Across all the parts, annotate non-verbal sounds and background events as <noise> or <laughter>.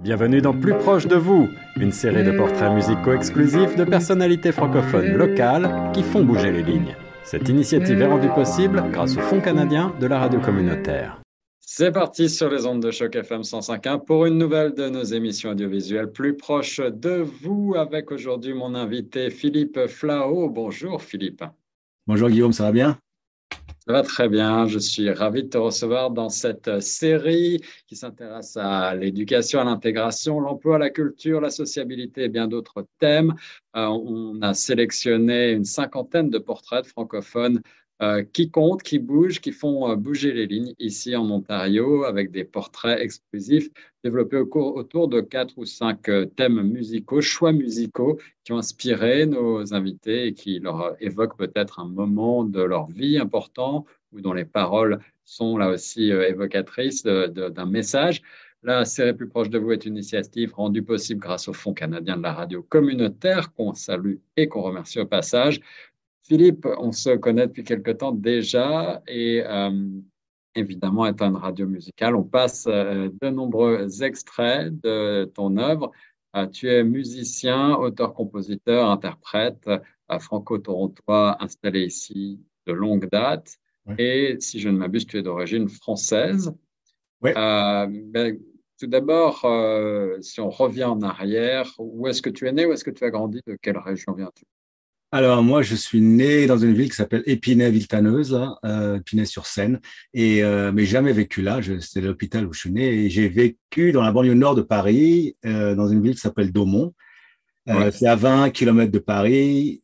Bienvenue dans Plus proche de vous, une série de portraits musicaux exclusifs de personnalités francophones locales qui font bouger les lignes. Cette initiative est rendue possible grâce au Fonds canadien de la radio communautaire. C'est parti sur les ondes de choc FM 105.1 pour une nouvelle de nos émissions audiovisuelles plus proches de vous avec aujourd'hui mon invité Philippe Flao. Bonjour Philippe. Bonjour Guillaume, ça va bien? Très bien. Je suis ravi de te recevoir dans cette série qui s'intéresse à l'éducation, à l'intégration, l'emploi, la culture, la sociabilité et bien d'autres thèmes. Euh, on a sélectionné une cinquantaine de portraits francophones euh, qui comptent, qui bougent, qui font euh, bouger les lignes ici en Ontario avec des portraits exclusifs développés autour de quatre ou cinq euh, thèmes musicaux, choix musicaux qui ont inspiré nos invités et qui leur évoquent peut-être un moment de leur vie important ou dont les paroles sont là aussi évocatrices d'un message. La série Plus proche de vous est une initiative rendue possible grâce au Fonds canadien de la radio communautaire qu'on salue et qu'on remercie au passage. Philippe, on se connaît depuis quelque temps déjà et euh, évidemment, étant une radio musicale, on passe euh, de nombreux extraits de ton œuvre. Euh, tu es musicien, auteur, compositeur, interprète, franco-torontois, installé ici de longue date. Et si je ne m'abuse, tu es d'origine française. Oui. Ben, tout d'abord, si on revient en arrière, où est-ce que tu es né, où est-ce que tu as grandi, de quelle région viens-tu? Alors moi, je suis né dans une ville qui s'appelle Épinay-Villetaneuse, euh, Épinay-sur-Seine, et euh, mais jamais vécu là. C'est l'hôpital où je suis né, et j'ai vécu dans la banlieue nord de Paris, euh, dans une ville qui s'appelle Daumont. Euh, C'est à 20 km de Paris.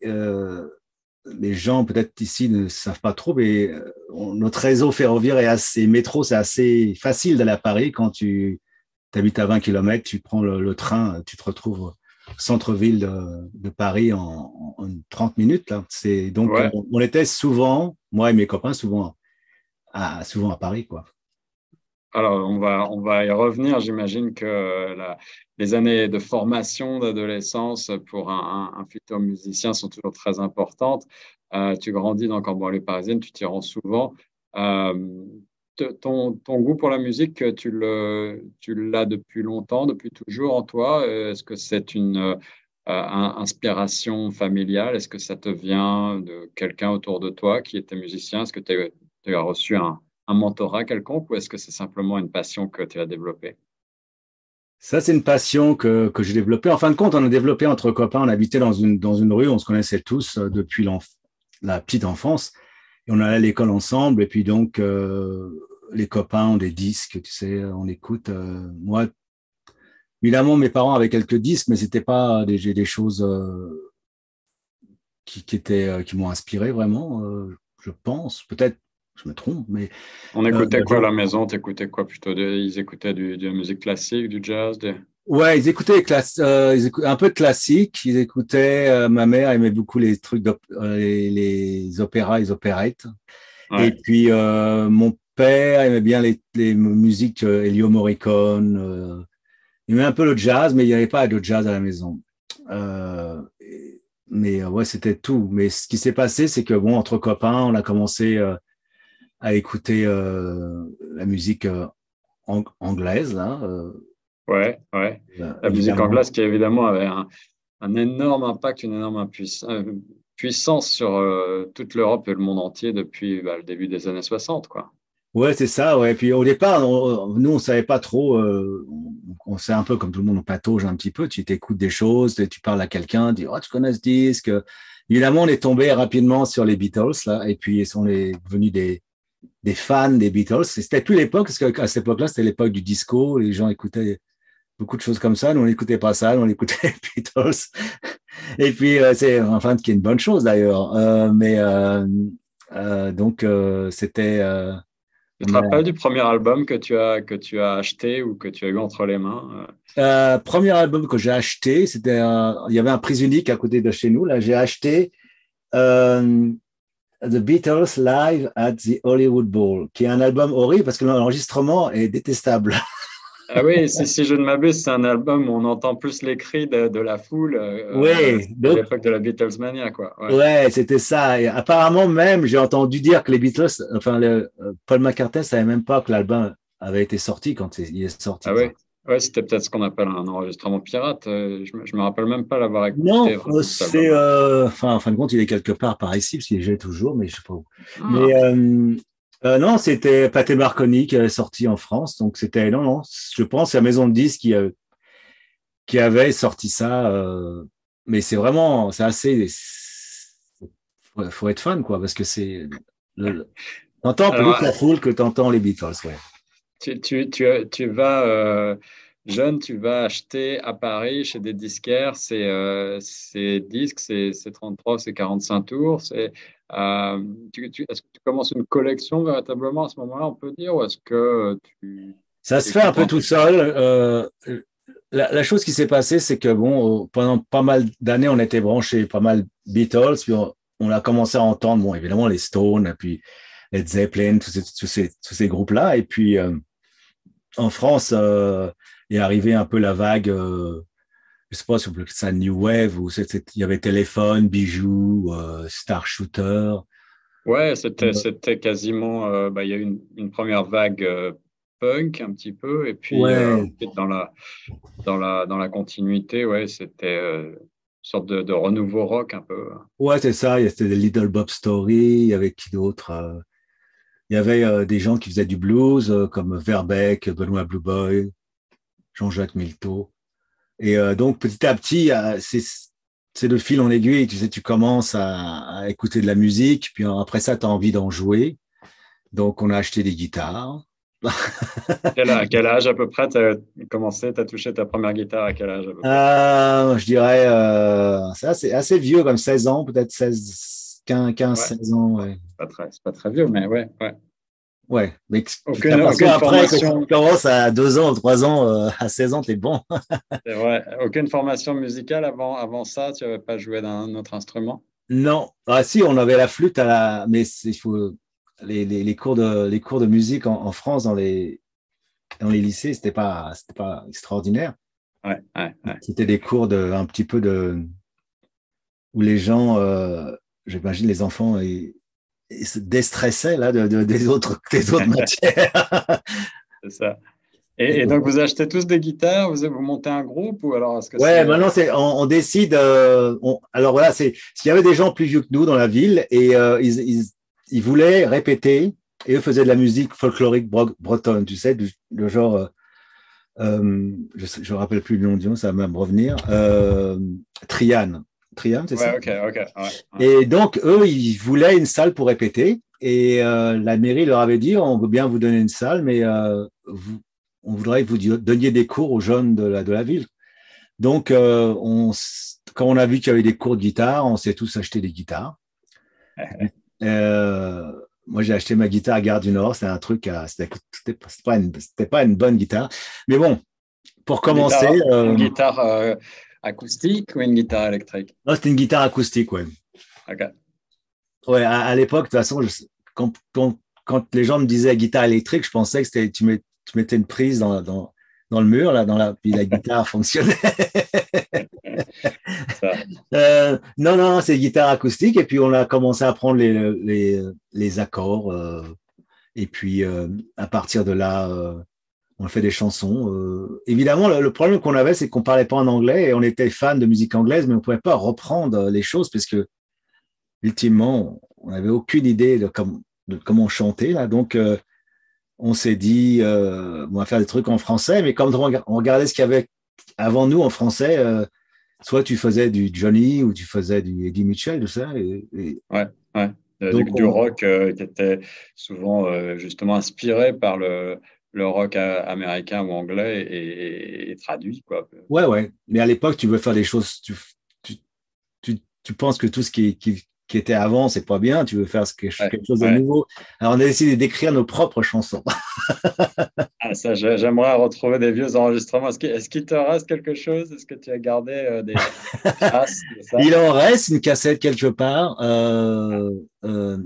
Les gens peut-être ici ne savent pas trop, mais notre réseau ferroviaire est assez métro, c'est assez facile d'aller à Paris quand tu habites à 20 km, tu prends le, le train, tu te retrouves centre-ville de, Paris en, 30 minutes. Là. C'est, donc, on, était souvent, moi et mes copains, souvent à, souvent à Paris. Quoi. Alors, on va, on va y revenir. J'imagine que les années de formation, d'adolescence pour un, futur musicien sont toujours très importantes. Euh, tu grandis en banlieue parisienne, tu t'y rends souvent. Euh, ton, goût pour la musique, tu l'as depuis longtemps, depuis toujours en toi. Est-ce que c'est une euh, inspiration familiale? Est-ce que ça te vient de quelqu'un autour de toi qui était musicien? Est-ce que tu as, reçu un, mentorat quelconque ou est-ce que c'est simplement une passion que tu as développée? Ça, c'est une passion que, j'ai développée. En fin de compte, on a développé entre copains. On habitait dans une, dans une rue, on se connaissait tous euh, depuis la petite enfance et on allait à l'école ensemble. Et puis donc, euh, les copains ont des disques, tu sais, on écoute. Euh, moi, évidemment, mes parents avaient quelques disques, mais c'était pas des, des choses euh, qui, qui, étaient, qui m'ont inspiré vraiment. je pense, peut-être, je me trompe, mais. On écoutait quoi à la maison? T'écoutais quoi plutôt? Ils écoutaient du, de la musique classique, du jazz des... Ouais, ils écoutaient, euh, ils écoutaient un peu de classique. Ils écoutaient. Euh, ma mère aimait beaucoup les trucs, euh, les, opéras, les opérettes. Et puis mon père aimait bien les, les musiques Elio Morricone. il aimait un peu le jazz, mais il n'y avait pas de jazz à la maison. mais ouais, c'était tout. Mais ce qui s'est passé, c'est que bon, entre copains, on a commencé à écouter la musique anglaise là. Ouais, ouais. la musique anglaise qui évidemment avait un, un énorme impact, une énorme euh, puissance sur euh, toute l'Europe et le monde entier depuis bah, le début des années 60, quoi. Ouais, c'est ça. Ouais. Puis au départ, nous, on savait pas trop. Euh, on, sait un peu comme tout le monde, on patauge un petit peu. Tu t'écoutes des choses, tu parles à quelqu'un, tu dis oh tu connais ce disque? Évidemment, on est tombé rapidement sur les Beatles là, et puis on est devenus des des fans des Beatles. C'était plus l'époque parce qu'à cette époque-là, c'était l'époque du disco. Les gens écoutaient beaucoup de choses comme ça. Nous, on n'écoutait pas ça, nous, on écoutait <laughs> Beatles. Et puis, euh, c'est enfin qui est une bonne chose d'ailleurs. Euh, mais euh, euh donc, euh, c'était. tu te rappelles du premier album que tu as que tu as acheté ou que tu as eu entre les mains Premier album que j'ai acheté, c'était il y avait un prix unique à côté de chez nous. Là, j'ai acheté. The Beatles Live at the Hollywood Bowl, qui est un album horrible parce que l'enregistrement est détestable. <laughs> Ah oui, si, je ne m'abuse, c'est un album où on entend plus les cris de, la foule. Euh, oui, à l'époque de la Beatlesmania, quoi. Ouais, c'était ça. Et apparemment, même, j'ai entendu dire que les Beatles, enfin, le, euh, Paul McCartney savait même pas que l'album avait été sorti quand il est sorti. Ah oui. Ouais, c'était peut-être ce qu'on appelle un enregistrement pirate. Euh, je ne me rappelle même pas l'avoir écouté. Non, euh, c'est. Euh, enfin, en fin de compte, il est quelque part par ici, parce qu'il est toujours, mais je ne sais pas où. Ah. Mais non, c'était Pathé Marconi qui avait sorti en France. Donc, c'était. Non, non, je pense c'est la maison de disques qui, qui avait sorti ça. mais c'est vraiment. C'est assez. Il faut être fan, quoi, parce que c'est. T'entends plus la foule que t'entends les Beatles, ouais tu, tu, tu, tu vas, euh, jeune, tu vas acheter à Paris chez des disquaires ces, euh, ces disques, ces, 33, ces 45 tours. Euh, est-ce que tu commences une collection véritablement à ce moment-là, on peut dire, ou est-ce que tu. Ça se fait un peu tout seul. La, chose qui s'est passée, c'est que bon, pendant pas mal d'années, on était branché pas mal Beatles, puis on, a commencé à entendre, bon, évidemment, les Stones, puis Led Zeppelin, tous ces, tous ces, tous ces groupes-là. Et puis, en France euh, est arrivé un peu la vague, euh, je sais pas si on peut ça New Wave, où il y avait Téléphone, Bijoux, euh, Star Shooter. Ouais, c'était, c'était quasiment, bah, il y a eu une, une première vague punk un petit peu, et puis dans, la, dans, la, dans la continuité, ouais, c'était une sorte de, renouveau rock un peu. Ouais, c'est ça, il y avait des Little Bob Story, il y avait qui d'autre il y avait euh, des gens qui faisaient du blues, euh, comme Verbeck, Benoît Blue Boy, Jean-Jacques Milteau. Et euh, donc, petit à petit, c'est de fil en aiguille. Tu sais, tu commences à, écouter de la musique, puis après ça, tu as envie d'en jouer. Donc, on a acheté des guitares. <laughs> quel, âge, quel âge à peu près tu as commencé, tu as touché ta première guitare à quel âge Je dirais, c'est assez, vieux, comme 16 ans, peut-être 16, 15, 16 ans. Ouais. C'est pas, très, vieux, mais ouais. Ouais, ouais mais aucune, aucune après, formation... tu commences à 2 ans, 3 ans, euh, à 16 ans, tu es bon. <laughs> c'est vrai. Aucune formation musicale avant, avant ça, tu n'avais pas joué d'un autre instrument? Non. Ah si, on avait la flûte, à la... mais il faut... Les, les, les, cours de, les cours de musique en, France, dans les, dans les lycées, ce n'était pas, pas extraordinaire. Ouais, ouais, ouais. C'était des cours de, un petit peu de où les gens euh, j'imagine les enfants ils, se déstressaient là, de, des, autres, <laughs> des autres <laughs> matières. c'est ça. Et, donc, vous achetez tous des guitares, vous, vous montez un groupe ou alors est-ce que Ouais, maintenant c'est, on, décide. Euh, alors voilà, c'est s'il y avait des gens plus vieux que nous dans la ville et euh, ils, ils, voulaient répéter et eux faisaient de la musique folklorique bretonne, tu sais, du, le genre. Euh, je ne me rappelle plus le nom du nom, ça va me revenir. Triane. Trium, c'est ça Et donc, eux, ils voulaient une salle pour répéter. Et euh, la mairie leur avait dit, on veut bien vous donner une salle, mais euh, on voudrait que vous donniez des cours aux jeunes de la, de la ville. Donc, euh, on, quand on a vu qu'il y avait des cours de guitare, on s'est tous acheté des guitares. <laughs> moi, j'ai acheté ma guitare à Gare du Nord. C'est un truc, c'était pas, une, pas une bonne guitare. Mais bon, pour commencer. Une guitare acoustique ou une guitare électrique? Non, c'était une guitare acoustique, ouais. Ok. Ouais, à, l'époque, de toute façon, quand, quand, les gens me disaient guitare électrique, je pensais que c'était tu, tu mettais une prise dans, dans, dans, le mur, là, dans la, puis la <laughs> guitare fonctionnait. <laughs> euh, non, non, c'est guitare acoustique. Et puis, on a commencé à prendre les, les, les accords. Euh, et puis, euh, à partir de là, on fait des chansons. Euh, évidemment, le, problème qu'on avait, c'est qu'on parlait pas en anglais et on était fan de musique anglaise, mais on pouvait pas reprendre les choses parce que, ultimement, on n'avait aucune idée de, comment chanter. Là. Donc, euh, on s'est dit, euh, on va faire des trucs en français, mais comme on regardait ce qu'il y avait avant nous en français, soit tu faisais du Johnny ou tu faisais du Eddie Mitchell, tout ça. Et, Ouais, ouais. du, rock qui était souvent justement inspiré par le, le rock américain ou anglais est, traduit. Quoi. Ouais, ouais. Mais à l'époque, tu veux faire des choses. Tu, tu, tu, penses que tout ce qui, qui, qui était avant, c'est pas bien. Tu veux faire quelque, quelque chose de nouveau. Alors, on a décidé d'écrire nos propres chansons. <laughs> ah, ça, j'aimerais retrouver des vieux enregistrements. Est-ce qu'il te reste quelque chose? Est-ce que tu as gardé euh, des <laughs> traces Il en reste une cassette quelque part. Euh, euh,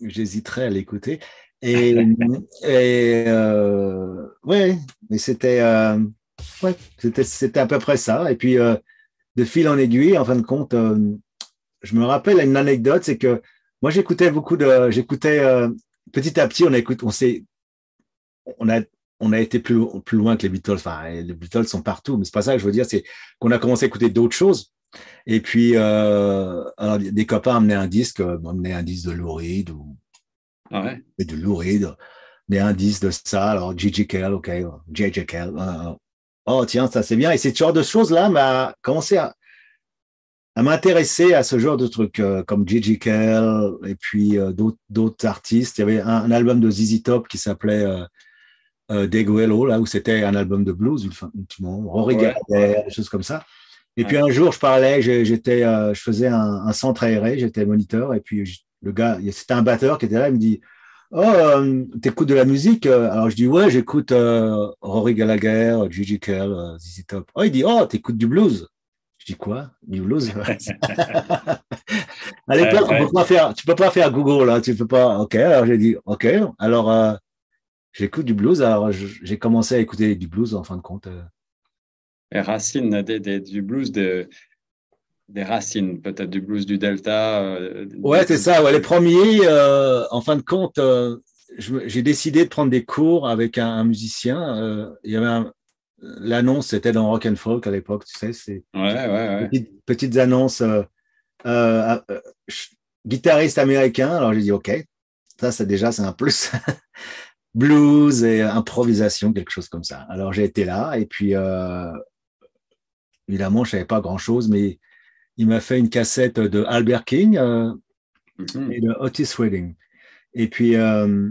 J'hésiterais à l'écouter. Et, <laughs> et euh, ouais, mais c'était euh, ouais, c'était c'était à peu près ça. Et puis euh, de fil en aiguille, en fin de compte, euh, je me rappelle une anecdote, c'est que moi j'écoutais beaucoup de, j'écoutais petit à petit, on écoute, on s'est, on a, on a été plus, plus loin que les Beatles. Enfin, les Beatles sont partout, mais c'est pas ça que je veux dire. C'est qu'on a commencé à écouter d'autres choses. Et puis, euh, alors, des copains amenaient un disque, amenaient un disque de Lou Reed ou ah ouais. de Lou Reed, mais un disque de ça. Alors, Gigi Kell, ok, JJ Kell. oh, tiens, ça c'est bien. Et ce genre de choses-là m'a commencé à, à m'intéresser à ce genre de trucs euh, comme Gigi Kell et puis euh, d'autres artistes. Il y avait un, album de ZZ Top qui s'appelait euh, euh Deguelo, là où c'était un album de blues, ultimement, Rory ouais. Gallagher, des choses comme ça. Et puis un jour, je parlais, j'étais, je faisais un, un, centre aéré, j'étais moniteur, et puis le gars, c'était un batteur qui était là, il me dit Oh, euh, t'écoutes de la musique? Alors je dis Ouais, j'écoute Rory Gallagher, Gigi Kell, ZZ Top. Oh, il dit Oh, t'écoutes du blues? Je dis quoi? New Blues? <laughs> Ouais, ouais. Peut pas faire, tu peux pas faire Google là, tu peux pas. Ok, alors j'ai dit ok. Alors euh, j'écoute du blues. Alors j'ai commencé à écouter du blues en fin de compte. Euh. Des, des, du blues de, des racines, peut-être du blues du Delta. Euh, ouais, c'est ça. Ouais, les premiers, euh, en fin de compte, euh, j'ai décidé de prendre des cours avec un, un musicien. il y avait l'annonce, c'était dans Rock and Folk à l'époque, tu sais. C'est ouais, ouais, ouais. Petites, petites annonces. Guitariste américain. Alors j'ai dit, OK, ça, c'est déjà, c'est un plus. <laughs> Blues et improvisation, quelque chose comme ça. Alors j'ai été là et puis, évidemment, je savais pas grand-chose, mais il m'a fait une cassette de Albert King euh, mm -hmm. et de Otis Redding. Et puis, euh,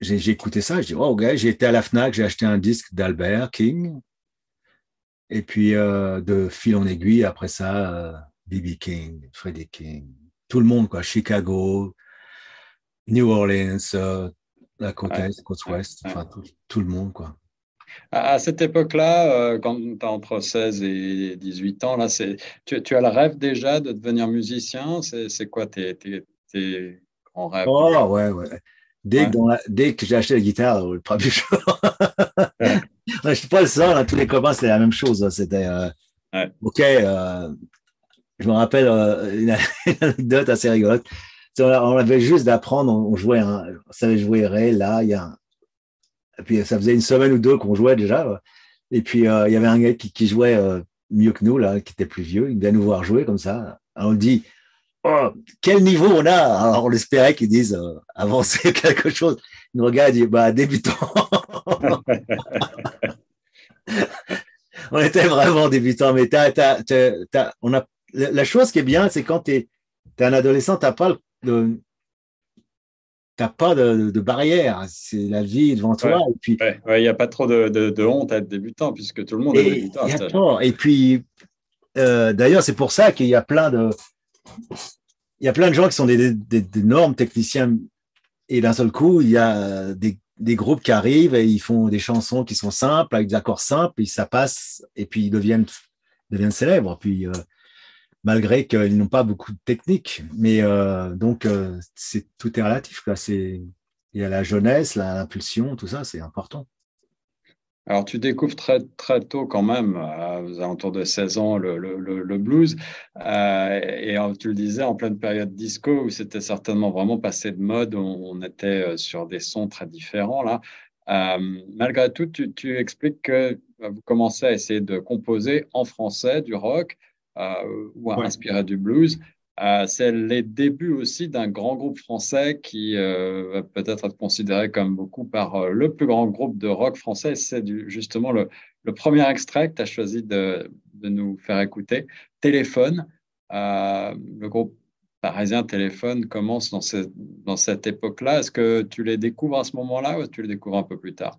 j'ai écouté ça, je dis, oh, ok, j'ai été à la FNAC, j'ai acheté un disque d'Albert King. Et puis, euh, de fil en aiguille, après ça, B.B. Euh, King, Freddie King, tout le monde, quoi, Chicago, New Orleans, la côte est, côte ouest, enfin, tout, tout, le monde, quoi. À, cette époque-là, euh, quand tu as entre 16 et 18 ans, là, tu, tu as le rêve déjà de devenir musicien? C'est quoi tes, tes, tes grands rêves? Oh, ouais, ouais. Dès, ouais. que, la, dès, que, j'ai acheté la guitare, le premier <laughs> jour, ouais. je suis pas le seul, là, tous les copains, c'était la même chose. C'était euh, ouais. OK. Euh, je me rappelle euh, une, <laughs> une, anecdote assez rigolote. On, on avait juste d'apprendre, on, on, jouait, un, on savait jouer Ré, là, il y a un, et puis ça faisait une semaine ou deux qu'on jouait déjà. Et puis euh, il y avait un gars qui, jouait euh, mieux que nous, là, qui était plus vieux, il vient nous voir jouer comme ça. On dit oh, quel niveau on a Alors, on espérait qu'ils disent euh, avancer <laughs> quelque chose. Il nous regarde et dit bah, débutant. <laughs> on était vraiment débutants, mais t'as, t'as, t'as, on a, la chose qui est bien, c'est quand tu es, un adolescent, tu n'as pas de. T'as pas de, de, barrière, c'est la vie devant toi. Ouais, et puis, il ouais, n'y a pas trop de, de, honte à être débutant puisque tout le monde et, est débutant. Y a pas, et puis, euh, d'ailleurs, c'est pour ça qu'il y a plein de, il y a plein de gens qui sont des, des, des normes techniciens et d'un seul coup, il y a des, des, groupes qui arrivent et ils font des chansons qui sont simples, avec des accords simples, et ça passe, et puis ils deviennent, deviennent célèbres. Puis, euh, malgré qu'ils n'ont pas beaucoup de technique. Mais euh, donc, euh, c'est tout est relatif. Il y a la jeunesse, l'impulsion, tout ça, c'est important. Alors, tu découvres très, très tôt quand même, euh, aux alentours de 16 ans, le, blues. Et tu le disais, en pleine période disco, où c'était certainement vraiment passé de mode, on, on, était sur des sons très différents. là. Malgré tout, tu, tu, expliques que vous commencez à essayer de composer en français du rock ou ouais. inspiré du blues. Euh, c'est les débuts aussi d'un grand groupe français qui euh, va peut-être être considéré comme beaucoup par euh, le plus grand groupe de rock français. C'est justement le, le, premier extrait que tu as choisi de, de, nous faire écouter. Téléphone, euh, le groupe parisien Téléphone commence dans, ce, dans cette époque-là. Est-ce que tu les découvres à ce moment-là ou tu les découvres un peu plus tard?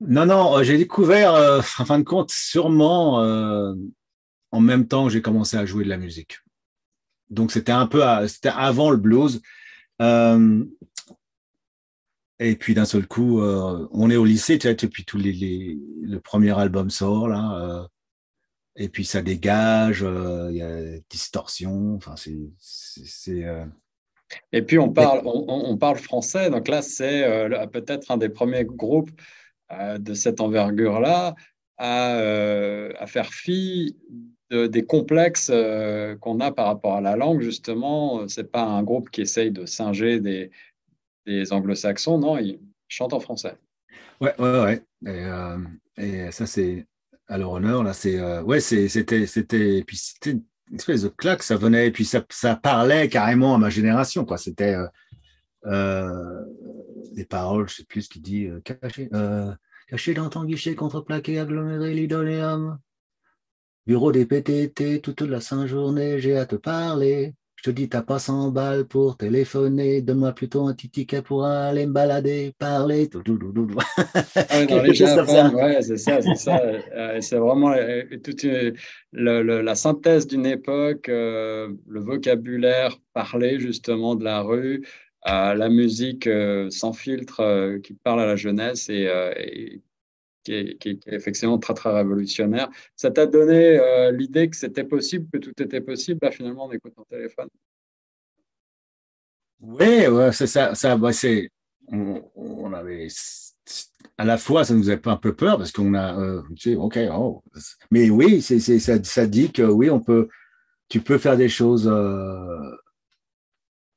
Non, non, j'ai découvert, <laughs> en fin de compte, sûrement en même temps que j'ai commencé à jouer de la musique donc c'était un peu c'était avant le blues. Euh, et puis d'un seul coup, euh, on est au lycée, tu vois, et puis tous les, les, le premier album sort là, euh, et puis ça dégage, il y a distorsion, enfin c'est. Et puis on parle, on, on, parle français, donc là c'est peut-être un des premiers groupes de cette envergure-là à, à faire fi de, des complexes euh, qu'on a par rapport à la langue, justement. C'est pas un groupe qui essaye de singer des, des anglo-saxons, non, ils chantent en français. Ouais, ouais, ouais. Et, euh, et ça, c'est à leur honneur. Là, c'est, euh, ouais, c'était, c'était, puis c'était une espèce de claque. Ça venait, et puis ça, ça parlait carrément à ma génération, quoi. C'était euh, des paroles, je sais plus ce qu'il dit, caché, caché dans ton guichet, contreplaqué, aggloméré, l'idoléum. Bureau des PTT, toute la sainte journée, j'ai à te parler. Je te dis, t'as pas 100 balles pour téléphoner, donne-moi plutôt un petit ticket pour aller me balader, parler. Tout, tout, tout, ah, <laughs> les ouais, c'est ça, c'est ça. Euh, c'est vraiment euh, toute la synthèse d'une époque, euh, le vocabulaire parlé justement de la rue, la musique sans filtre qui parle à la jeunesse et, et qui est, effectivement très, très révolutionnaire. Ça t'a donné euh, l'idée que c'était possible, que tout était possible, là, finalement, en écoutant téléphone? Oui, c'est ça. ça bah, c'est, on, avait, à la fois, ça nous a fait un peu peur parce qu'on a, euh, tu sais, OK, oh, mais oui, c'est, ça, ça, dit que oui, on peut, tu peux faire des choses. Euh,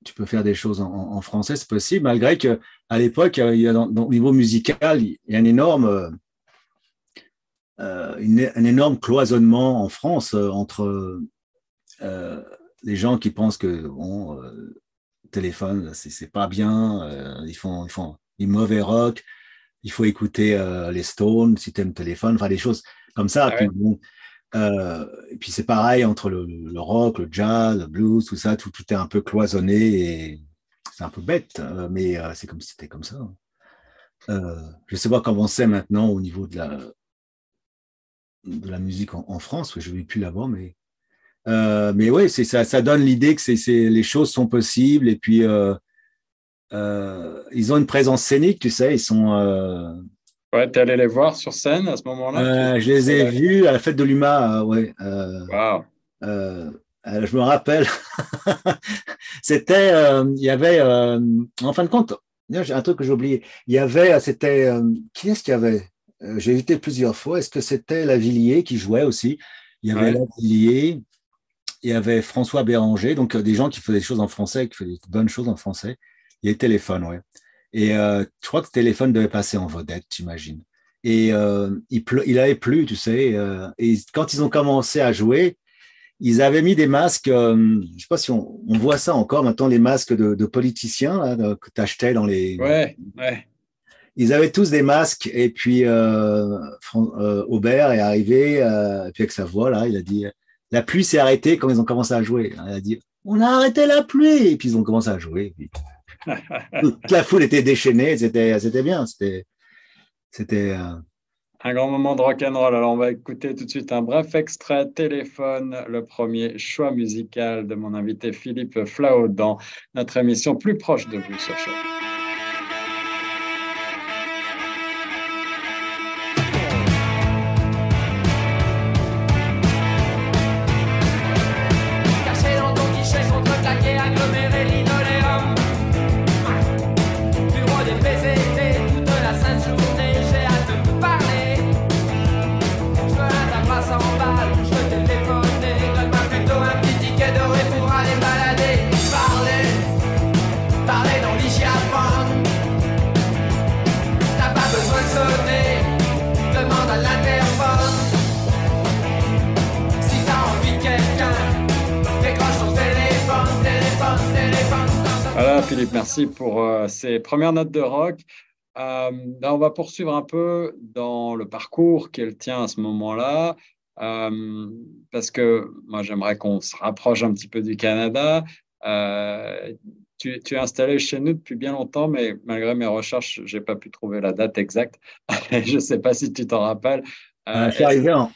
tu peux faire des choses en, français, c'est possible, malgré que à l'époque, au niveau musical, il y a un énorme, euh, un énorme cloisonnement en France euh, entre euh, les gens qui pensent que bon, téléphone, c'est pas bien, ils font, ils font du mauvais rock, il faut écouter les Stones si tu aimes téléphone, enfin des choses comme ça. Ah et puis c'est pareil entre le, rock, le jazz, le blues, tout ça, tout, tout est un peu cloisonné et c'est un peu bête, mais c'est comme si c'était comme ça. je sais pas comment c'est maintenant au niveau de la, de la musique en, France. Je ne vais plus l'avoir, mais, euh, mais oui, ça, ça donne l'idée que c'est, les choses sont possibles. Et puis, euh, euh, ils ont une présence scénique, tu sais. Ils sont. Ouais, tu es allé les voir sur scène à ce moment-là Je les ai vus à la fête de l'UMA. ouais. wow. je me rappelle, <laughs> c'était, il y avait, en fin de compte, un truc que j'ai oublié. Il y avait, c'était, qui est-ce qu'il y avait? Euh, j'ai été plusieurs fois. Est-ce que c'était Lavillier qui jouait aussi? Il y avait Lavillier, il y avait François Béranger, donc euh, des gens qui faisaient des choses en français, qui faisaient de bonnes choses en français. Il y avait Téléphone, ouais. Et euh, je crois que Téléphone devait passer en vedette, j'imagine. Et il, il avait plu, tu sais. et quand ils ont commencé à jouer, ils avaient mis des masques, je je sais pas si on, voit ça encore maintenant, les masques de, politiciens que tu achetais dans les. Ouais, ouais ils avaient tous des masques et puis euh, euh, Aubert est arrivé euh, et puis avec sa voix là, il a dit la pluie s'est arrêtée quand ils ont commencé à jouer. Il a dit on a arrêté la pluie et puis ils ont commencé à jouer. <laughs> toute la foule était déchaînée, c'était c'était bien, c'était c'était un grand moment de rock'n'roll. Alors, on va écouter tout de suite un bref extrait téléphone, le premier choix musical de mon invité Philippe Flau dans notre émission Plus proche de vous sur Choc. Merci pour euh, ces premières notes de rock. Euh, on va poursuivre un peu dans le parcours qu'elle tient à ce moment-là, euh, parce que moi j'aimerais qu'on se rapproche un petit peu du Canada. Tu, es installé chez nous depuis bien longtemps, mais malgré mes recherches, je n'ai pas pu trouver la date exacte. <laughs> je ne sais pas si tu t'en rappelles. <clears throat> je suis arrivé en,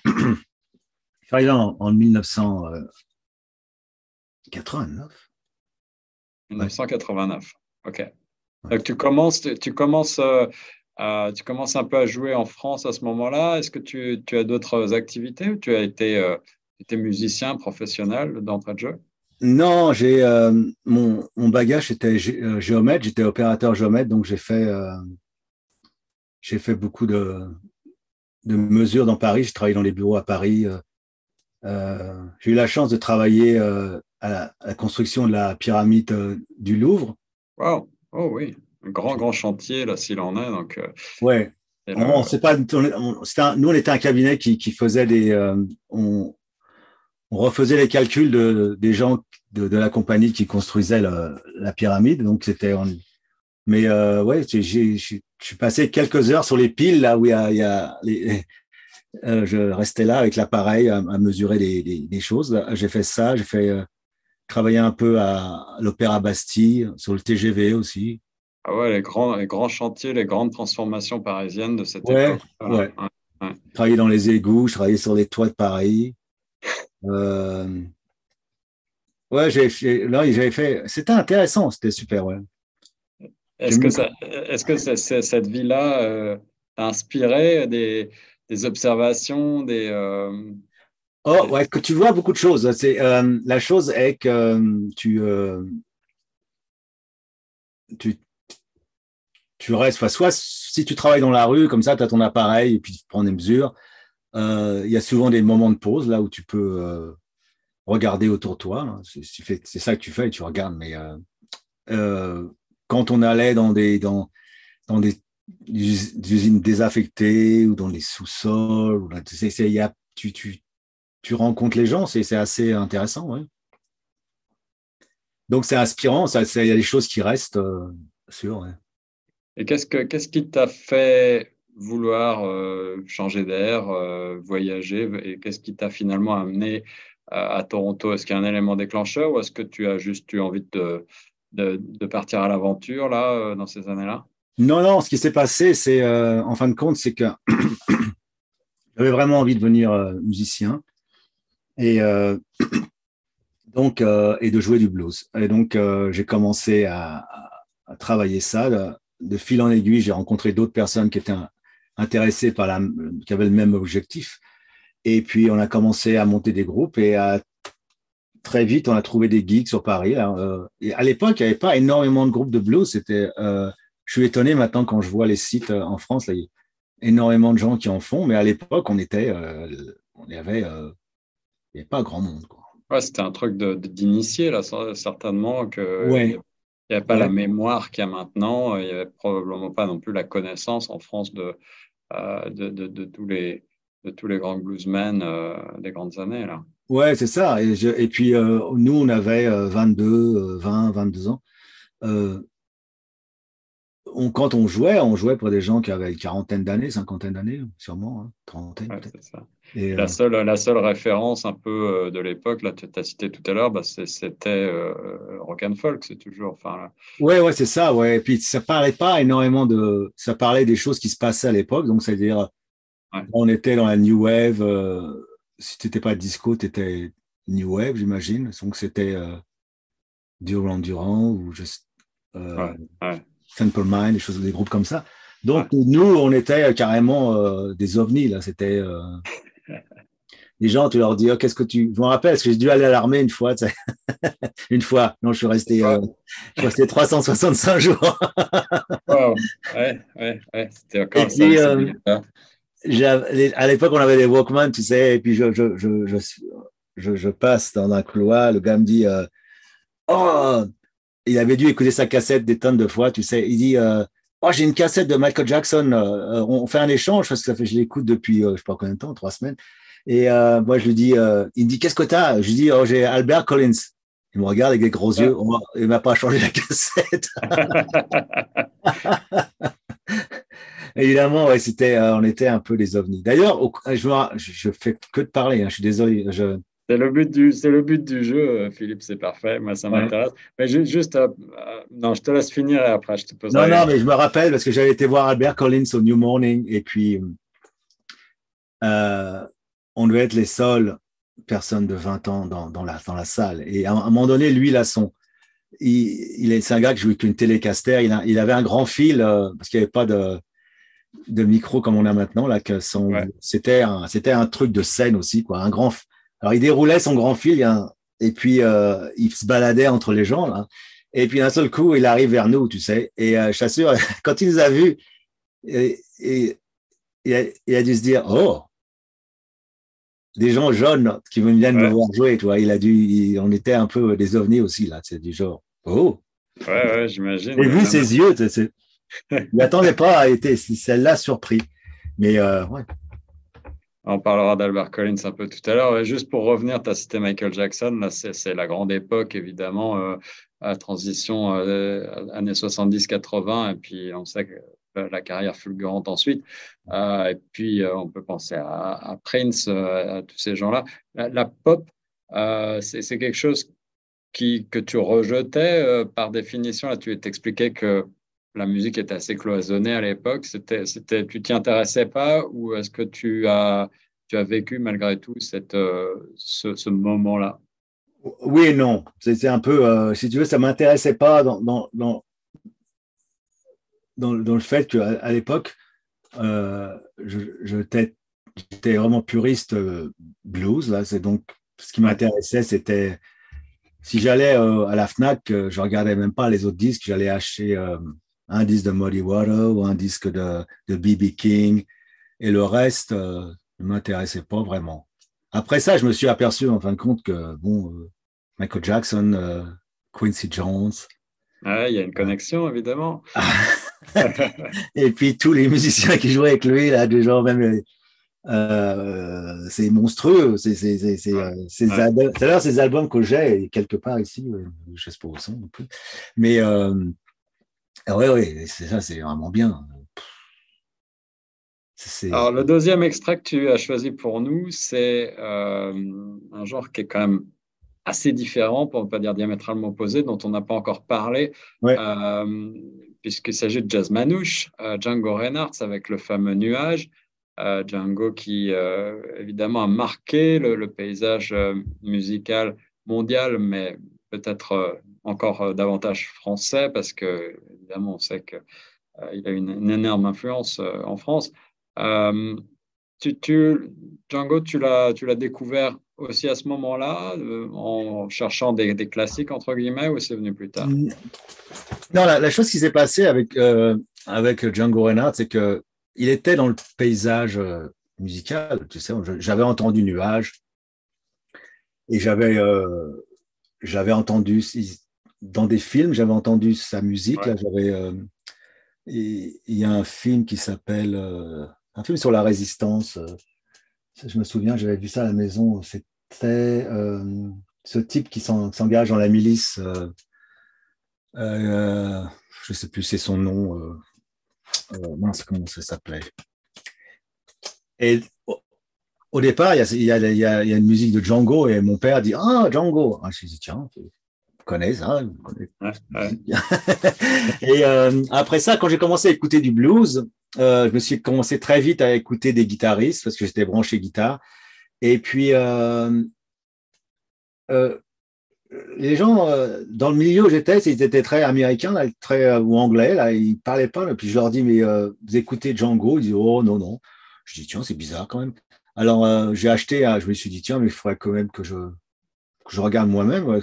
en 1989. 1989. OK. Donc, tu commences, tu, commences, euh, tu commences un peu à jouer en France à ce moment-là. Est-ce que tu, tu as d'autres activités ou tu as été, euh, musicien professionnel d'entrée de jeu? Non, j'ai euh, mon, mon, bagage était géomètre, j'étais opérateur géomètre, donc j'ai fait, j'ai fait beaucoup de, de mesures dans Paris. J'ai travaillé dans les bureaux à Paris. j'ai eu la chance de travailler à la, construction de la pyramide euh, du Louvre. Wow, oh oui, un grand, grand chantier, là, s'il en est. Donc, euh. Ouais, on, pas, nous, on était un cabinet qui, faisait des. Euh, on, refaisait les calculs de, des gens de, la compagnie qui construisaient la pyramide. Donc, c'était. Mais euh, ouais, je suis passé quelques heures sur les piles, là où il y a. Euh, je restais là avec l'appareil à, mesurer des, choses. J'ai fait ça, j'ai fait travailler un peu à l'Opéra Bastille, sur le TGV aussi. Ah ouais, les grands, les grands chantiers, les grandes transformations parisiennes de cette époque. Ouais. ouais. Travailler dans les égouts, je travaillais sur les toits de Paris. <laughs> Euh... Ouais, j'ai, là, j'avais fait. C'était intéressant, c'était super, ouais. Est-ce que, ça, est-ce que cette vie-là euh, t'a inspiré des, des, observations, des. Euh, oh, ouais, que tu vois beaucoup de choses. Euh, la chose est que tu, tu, tu restes, soit si tu travailles dans la rue, comme ça, tu as ton appareil et puis tu prends des mesures. Euh, il y a souvent des moments de pause là où tu peux euh, regarder autour de toi. C'est ça que tu fais et tu regardes. Mais euh, quand on allait dans des, dans, dans des, usines désaffectées ou dans les sous-sols, tu, tu, tu rencontres les gens, c'est assez intéressant. Ouais. Donc c'est inspirant, il y a des choses qui restent, sûr. Ouais. Et qu'est-ce, que, qu'est-ce qui t'a fait vouloir euh, changer d'air, euh, voyager? Et qu'est-ce qui t'a finalement amené à, Toronto? Est-ce qu'il y a un élément déclencheur ou est-ce que tu as juste eu envie de, de, partir à l'aventure là, euh, dans ces années-là? Non, non, ce qui s'est passé, c'est en fin de compte, c'est que <clears throat> j'avais vraiment envie de devenir musicien. Et. donc, et de jouer du blues. Et donc, j'ai commencé à, à travailler ça de fil en aiguille, j'ai rencontré d'autres personnes qui étaient intéressées par la, qui avaient le même objectif. Et puis, on a commencé à monter des groupes et à, très vite, on a trouvé des geeks sur Paris. Euh, et à l'époque, il n'y avait pas énormément de groupes de blues. C'était, euh, je suis étonné maintenant quand je vois les sites euh, en France. Il y a énormément de gens qui en font, mais à l'époque, on était, on y avait, il n'y avait pas grand monde. Quoi. Ouais, c'était un truc d'initié, là, certainement. Que il n'y avait pas la mémoire qu'il y a maintenant. Il n'y avait probablement pas non plus la connaissance en France de, euh, de, de, tous, les, de tous les grands bluesmen euh, des grandes années. Là. Ouais, c'est ça. Et, et puis, euh, nous, on avait 22, 20, 22 ans quand on jouait, on jouait pour des gens qui avaient une quarantaine d'années, cinquantaine d'années, sûrement, hein, trentaine peut-être. la, euh, seule, la seule référence un peu euh, de l'époque, là, tu as cité tout à l'heure, bah, c'était euh, rock and folk, c'est toujours. Enfin, Ouais, ouais, c'est ça, ouais. Et puis ça parlait pas énormément de, ça parlait des choses qui se passaient à l'époque, donc c'est-à-dire, on était dans la new wave. si tu n'étais pas disco, tu étais new wave, j'imagine. Donc c'était Durand Durand ou juste. ouais. Simple Mind, des choses, des groupes comme ça. Donc nous, on était carrément euh, des ovnis là. C'était euh... <laughs> les gens, tu leur dis, oh, qu'est-ce que tu. Je me rappelle, parce que j'ai dû aller à l'armée une fois. <laughs> une fois. Non, je suis resté, euh, je suis resté 365 jours. <laughs> wow. Ouais, ouais, ouais. C'était encore ça. Puis, euh, à l'époque, on avait des Walkman, tu sais, et puis je, je, je, je, je passe dans un couloir, le gars me dit, oh, il avait dû écouter sa cassette des tonnes de fois, tu sais. Il dit euh, Oh, j'ai une cassette de Michael Jackson, euh, on fait un échange parce que ça fait, je l'écoute depuis, euh, je sais pas combien de temps, trois semaines. Et moi, je lui dis Il me dit Qu'est-ce que tu as Je lui dis Oh, j'ai Albert Collins. Il me regarde avec des gros yeux. Oh, il m'a pas changé la <laughs> cassette. <laughs> Évidemment, ouais, c'était, on était un peu des ovnis. D'ailleurs, je, je, fais que de parler. Hein, je suis désolé. Je, c'est le but du, c'est le but du jeu, euh, Philippe. C'est parfait. Moi, ça m'intéresse. Mais juste, euh, euh, non, je te laisse finir et après je te pose. Non, non, mais je me rappelle parce que j'avais été voir Albert Collins au New Morning et puis on devait être les seules personnes de 20 ans dans, dans, la, dans la salle. Et à un moment donné, lui, là, son, il, est, c'est un gars qui joue avec une télécaster. Il, il avait un grand fil parce qu'il n'y avait pas de, de micro comme on a maintenant là. Que son, c'était un, c'était un truc de scène aussi, quoi. Un grand alors, il déroulait son grand fil et puis euh, il se baladait entre les gens. Là. Et puis d'un seul coup, il arrive vers nous, tu sais. Et euh, je t'assure, <laughs> quand il nous a vus, et, il, a, dû se dire Oh, des gens jeunes qui viennent me voir jouer, tu vois. Il a dû, on était un peu des ovnis aussi, là. C'est du genre Oh. Ouais, ouais, j'imagine. J'ai vu ses yeux, <laughs> il n'attendait pas à être, celle-là surpris. Mais ouais. On parlera d'Albert Collins un peu tout à l'heure. Juste pour revenir, tu as cité Michael Jackson. Là, c'est la grande époque, évidemment, euh, à transition euh, années 70-80. Et puis, on sait que la carrière fulgurante ensuite. Euh, et puis, on peut penser à, Prince, à tous ces gens-là. La, pop, c'est quelque chose qui, que tu rejetais par définition. Là, tu t'expliquais que la musique était assez cloisonnée à l'époque. C'était, c'était, tu t'y intéressais pas ou est-ce que tu as, tu as vécu malgré tout cette, euh, ce, moment-là? Oui et non. C'est, un peu, euh, si tu veux, ça m'intéressait pas dans, dans, dans, le fait qu'à à, l'époque, euh, j'étais, vraiment puriste blues. Là, c'est donc ce qui m'intéressait, c'était si j'allais à la Fnac, je regardais même pas les autres disques, j'allais acheter un disque de Muddy Water ou un disque de, B.B. King. Et le reste euh, ne m'intéressait pas vraiment. Après ça, je me suis aperçu en fin de compte que, bon, euh, Michael Jackson, euh, Quincy Jones. Ah, il y a une connexion, évidemment. <laughs> et puis tous les musiciens qui jouaient avec lui, là, des gens même. c'est monstrueux. C'est ces albums que j'ai quelque part ici. je sais pas où sont non plus. Mais ah oui, c'est ça, c'est vraiment bien. Alors, le deuxième extrait que tu as choisi pour nous, c'est euh, un genre qui est quand même assez différent, pour ne pas dire diamétralement opposé, dont on n'a pas encore parlé, euh, puisqu'il s'agit de jazz manouche, euh, Django Reinhardt avec le fameux nuage. Django qui, évidemment, a marqué le paysage musical mondial, mais peut-être encore euh, davantage français parce que, évidemment, on sait qu'il euh, a une, énorme influence euh, en France. Django, tu l'as, découvert aussi à ce moment-là, en cherchant des, classiques, entre guillemets, ou c'est venu plus tard? Non, la, chose qui s'est passée avec, Django Reinhardt, c'est qu'il était dans le paysage musical. Tu sais, j'avais entendu Nuage et j'avais, j'avais entendu, dans des films, j'avais entendu sa musique. Là, j'avais, euh, il y a un film qui s'appelle, euh, un film sur la résistance. Euh, je me souviens, j'avais vu ça à la maison. C'était ce type qui s'engage dans la milice. je ne sais plus, c'est son nom. mince, comment ça s'appelait Et au, départ, il y, a, il, y a, une musique de Django et mon père dit Ah, Django ah, Je dit Tiens, connaissent. Hein, <laughs> et euh, après ça, quand j'ai commencé à écouter du blues, euh, je me suis commencé très vite à écouter des guitaristes parce que j'étais branché guitare. Et puis, euh, les gens dans le milieu où j'étais, ils étaient très américains très, ou anglais. Là, ils parlaient pas. Et puis je leur dis, mais vous écoutez Django? Ils disent, oh non, non. Je dis, tiens, c'est bizarre quand même. Alors, j'ai acheté, je me suis dit, tiens, mais il faudrait quand même que je, que je regarde moi-même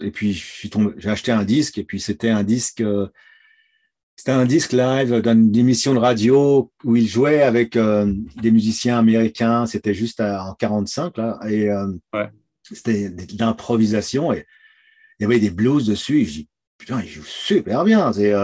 et puis j'ai acheté un disque et puis c'était un disque euh, c'était un disque live d'une émission de radio où il jouait avec euh, des musiciens américains. C'était juste en 45 là et euh, c'était d'improvisation et il y avait des blues dessus. Et je dis putain, il joue super bien. C'est <laughs>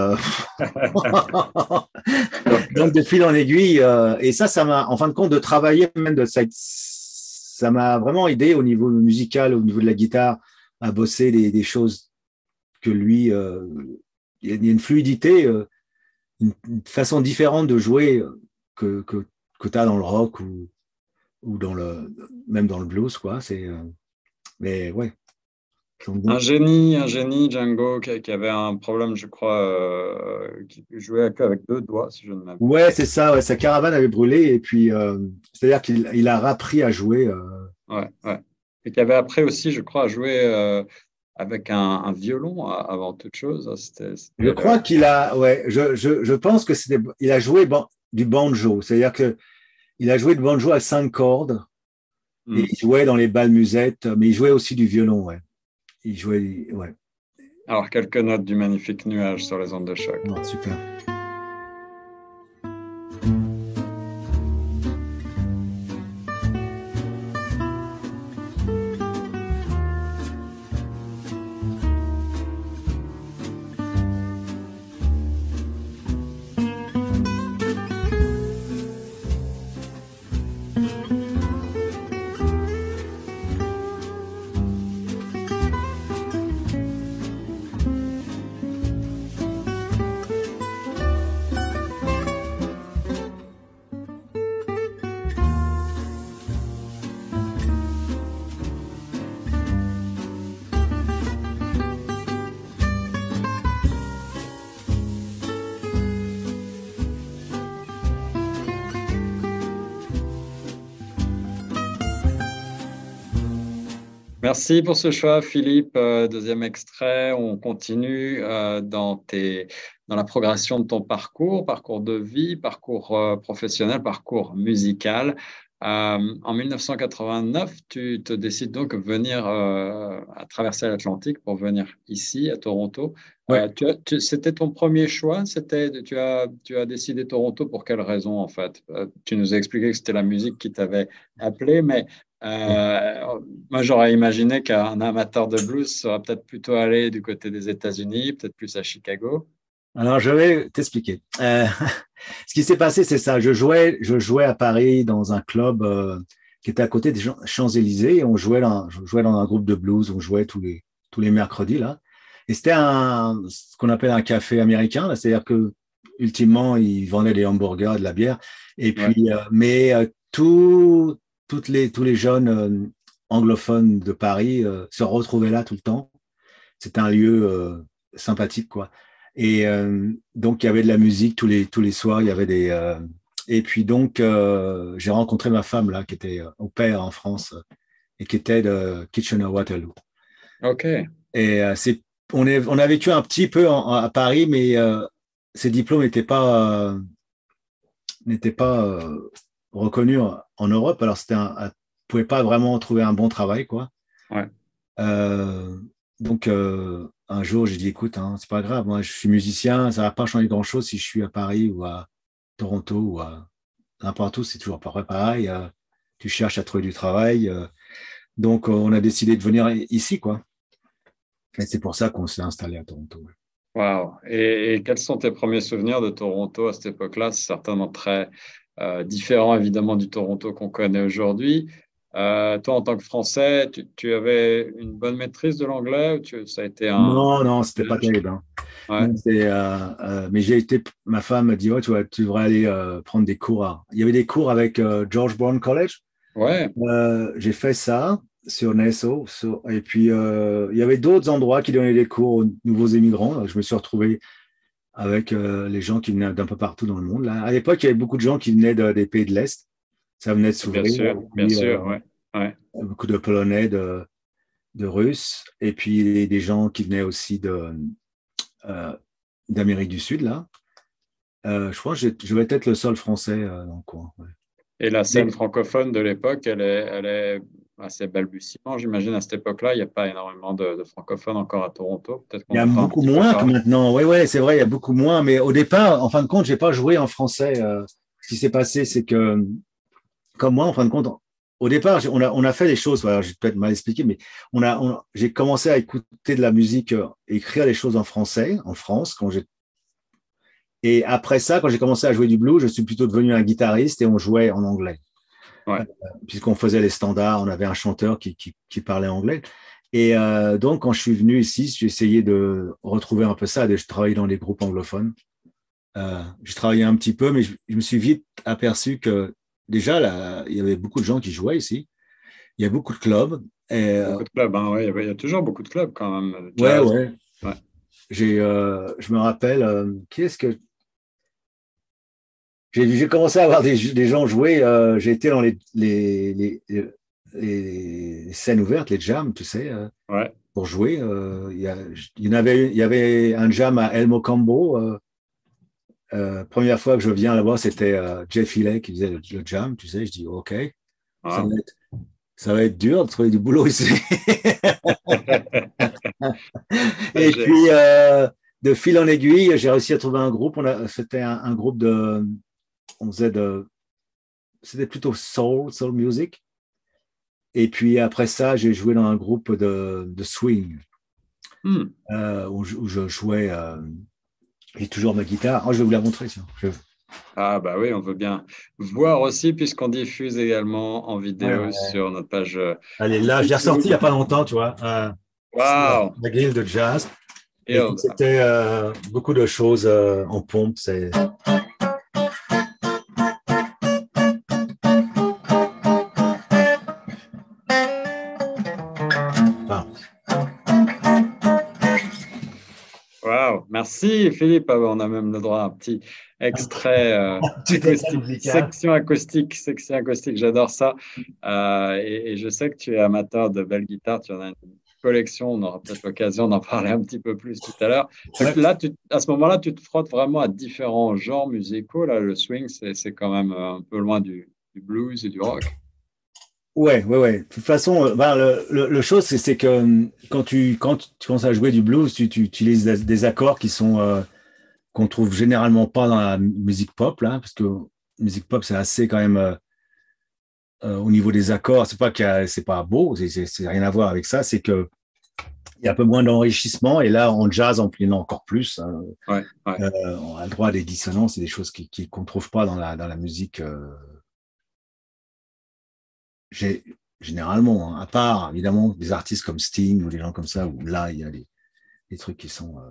<laughs> donc de fil en aiguille et ça, ça m'a en fin de compte de travailler même de ça, ça m'a vraiment aidé au niveau musical, au niveau de la guitare à bosser des, choses que lui, euh, il y a une fluidité, euh, une, façon différente de jouer que, que, que tu as dans le rock ou, ou dans le, même dans le blues. Quoi. C'est, euh, mais ouais. Un génie, un génie, Django, qui, avait un problème, je crois, qui jouait avec deux doigts, si je ne m'abuse. Ouais, c'est ça. Ouais, sa caravane avait brûlé et puis, c'est-à-dire qu'il il a appris à jouer. Ouais, ouais et qui avait après aussi, je crois, joué euh, avec un, violon avant toute chose. je crois qu'il a, ouais, je, je, je pense que c'était, il a joué du banjo, c'est-à-dire que il a joué du banjo à cinq cordes. Et hmm. il jouait dans les balles musettes, mais il jouait aussi du violon, ouais. Il jouait, ouais. Alors, quelques notes du magnifique nuage sur les ondes de choc. super. Merci pour ce choix, Philippe. Euh, deuxième extrait, on continue euh, dans, tes, dans la progression de ton parcours, parcours de vie, parcours euh, professionnel, parcours musical. en 1989, tu te décides donc de venir à traverser l'Atlantique pour venir ici à Toronto. C'était ton premier choix? C'était tu as, tu as décidé Toronto pour quelle raison en fait? Tu nous as expliqué que c'était la musique qui t'avait appelé, mais euh, moi, j'aurais imaginé qu'un amateur de blues serait peut-être plutôt allé du côté des États-Unis, peut-être plus à Chicago. Alors, je vais t'expliquer. Euh, <laughs> ce qui s'est passé, c'est ça. Je jouais, je jouais à Paris dans un club euh, qui était à côté des Champs-Élysées et on jouait dans, je jouais dans un groupe de blues. On jouait tous les, tous les mercredis, là. Et c'était un, ce qu'on appelle un café américain, c'est-à-dire que, ultimement, ils vendaient des hamburgers, de la bière. Et puis, mais tout, toutes les, tous les jeunes euh, anglophones de Paris euh, se retrouvaient là tout le temps. C'était un lieu euh, sympathique, quoi. Et donc, il y avait de la musique tous les, tous les soirs. Il y avait des. et puis, donc, j'ai rencontré ma femme, là, qui était au père en France et qui était de Kitchener-Waterloo. OK. Et c'est, on, est, on a vécu un petit peu à Paris, mais ces diplômes n'étaient pas, n'étaient pas reconnu en Europe. Alors, c'était un, pouvait pas vraiment trouver un bon travail, quoi. Euh, donc, euh, un jour, j'ai dit, écoute, hein, c'est pas grave, moi, je suis musicien, ça va pas changer grand chose si je suis à Paris ou à Toronto ou à n'importe où, c'est toujours pas pareil. Euh, tu cherches à trouver du travail. donc, on a décidé de venir ici, quoi. Et c'est pour ça qu'on s'est installé à Toronto. Wow. Et, et, quels sont tes premiers souvenirs de Toronto à cette époque-là? C'est certainement très euh, différent évidemment du Toronto qu'on connaît aujourd'hui. Euh, toi, en tant que Français, tu, avais une bonne maîtrise de l'anglais ou ça a été un... Non, non, c'était pas terrible. Hein. Euh, mais j'ai été, ma femme m'a dit, tu, tu devrais aller prendre des cours. Il y avait des cours avec George Brown College. Ouais. j'ai fait ça sur Nassau. et puis, il y avait d'autres endroits qui donnaient des cours aux nouveaux immigrants. Je me suis retrouvé avec euh, les gens qui venaient d'un peu partout dans le monde. Là. À l'époque, il y avait beaucoup de gens qui venaient des pays de l'Est. Ça venait de s'ouvrir. Bien sûr, bien sûr, euh, ouais. Beaucoup de Polonais, de, de Russes, et puis des gens qui venaient aussi de, euh, d'Amérique du Sud, là. je crois que je vais être le seul français dans le coin. Et la scène francophone de l'époque, elle est, elle est assez balbutiement. J'imagine à cette époque-là, il n'y a pas énormément de, francophones encore à Toronto. il y a beaucoup moins que maintenant. Oui, oui, c'est vrai, il y a beaucoup moins. Mais au départ, en fin de compte, je n'ai pas joué en français. Euh, ce qui s'est passé, c'est que, comme moi, en fin de compte, au départ, on a, on a fait les choses, voilà, j'ai peut-être mal expliqué, mais on a, j'ai commencé à écouter de la musique, euh, écrire les choses en français, en France, quand j'ai et après ça, quand j'ai commencé à jouer du blues, je suis plutôt devenu un guitariste et on jouait en anglais. Euh, puisqu'on faisait les standards, on avait un chanteur qui, qui, parlait anglais. Et euh, donc, quand je suis venu ici, j'ai essayé de retrouver un peu ça. Je travaillais dans des groupes anglophones. Euh, j'ai travaillé un petit peu, mais je, me suis vite aperçu que déjà, là, il y avait beaucoup de gens qui jouaient ici. Il y a beaucoup de clubs. Et, beaucoup de clubs, hein, ouais, il y a toujours beaucoup de clubs quand même. Ouais, ouais. J'ai, je me rappelle, qui est-ce que j'ai commencé à avoir des, gens jouer. Euh, j'ai été dans les, les, les, scènes ouvertes, les jams, tu sais, euh, pour jouer. Euh, il, y, en avait, il y avait un jam à Elmo Cambo. première fois que je viens là-bas, c'était Jeff Hillet qui faisait le, jam. Tu sais, je dis OK, ça, va être, ça, va être, dur de trouver du boulot ici. <laughs> Et puis, de fil en aiguille, j'ai réussi à trouver un groupe. C'était un, groupe de on faisait de. C'était plutôt soul, soul music. Et puis après ça, j'ai joué dans un groupe de, de swing hmm. euh, où, je jouais. Euh, j'ai toujours ma guitare. Oh, je vais vous la montrer. Ah bah oui, on veut bien voir aussi puisqu'on diffuse également en vidéo sur notre page. Euh, Allez, là, je l'ai ressorti il n'y a pas longtemps, tu vois. wow. La grille de jazz. Et c'était beaucoup de choses en pompe. C'est Merci Philippe. Ah on a même le droit à un petit extrait euh, <laughs> section acoustique, section acoustique. J'adore ça. Euh, et, je sais que tu es amateur de belles guitares. Tu en as une collection. On aura peut-être l'occasion d'en parler un petit peu plus tout à l'heure. Là, à ce moment-là, tu te frottes vraiment à différents genres musicaux. Là, le swing, c'est quand même un peu loin du, du blues et du rock. Ouais, ouais, ouais. De toute façon, euh, bah, le, le, chose, c'est que euh, quand tu, quand tu commences à jouer du blues, tu, tu utilises des, accords qui sont euh, qu'on trouve généralement pas dans la musique pop, là, parce que musique pop, c'est assez quand même au niveau des accords. C'est pas que c'est pas beau, c'est rien à voir avec ça. C'est que il y a un peu moins d'enrichissement et là, en jazz, en plinant encore plus, hein, ouais, on a le droit à des dissonances et des choses qu'on qui, qu'on trouve pas dans la, dans la musique j'ai généralement, hein, à part évidemment des artistes comme Sting ou des gens comme ça, où là, il y a des, trucs qui sont. Euh...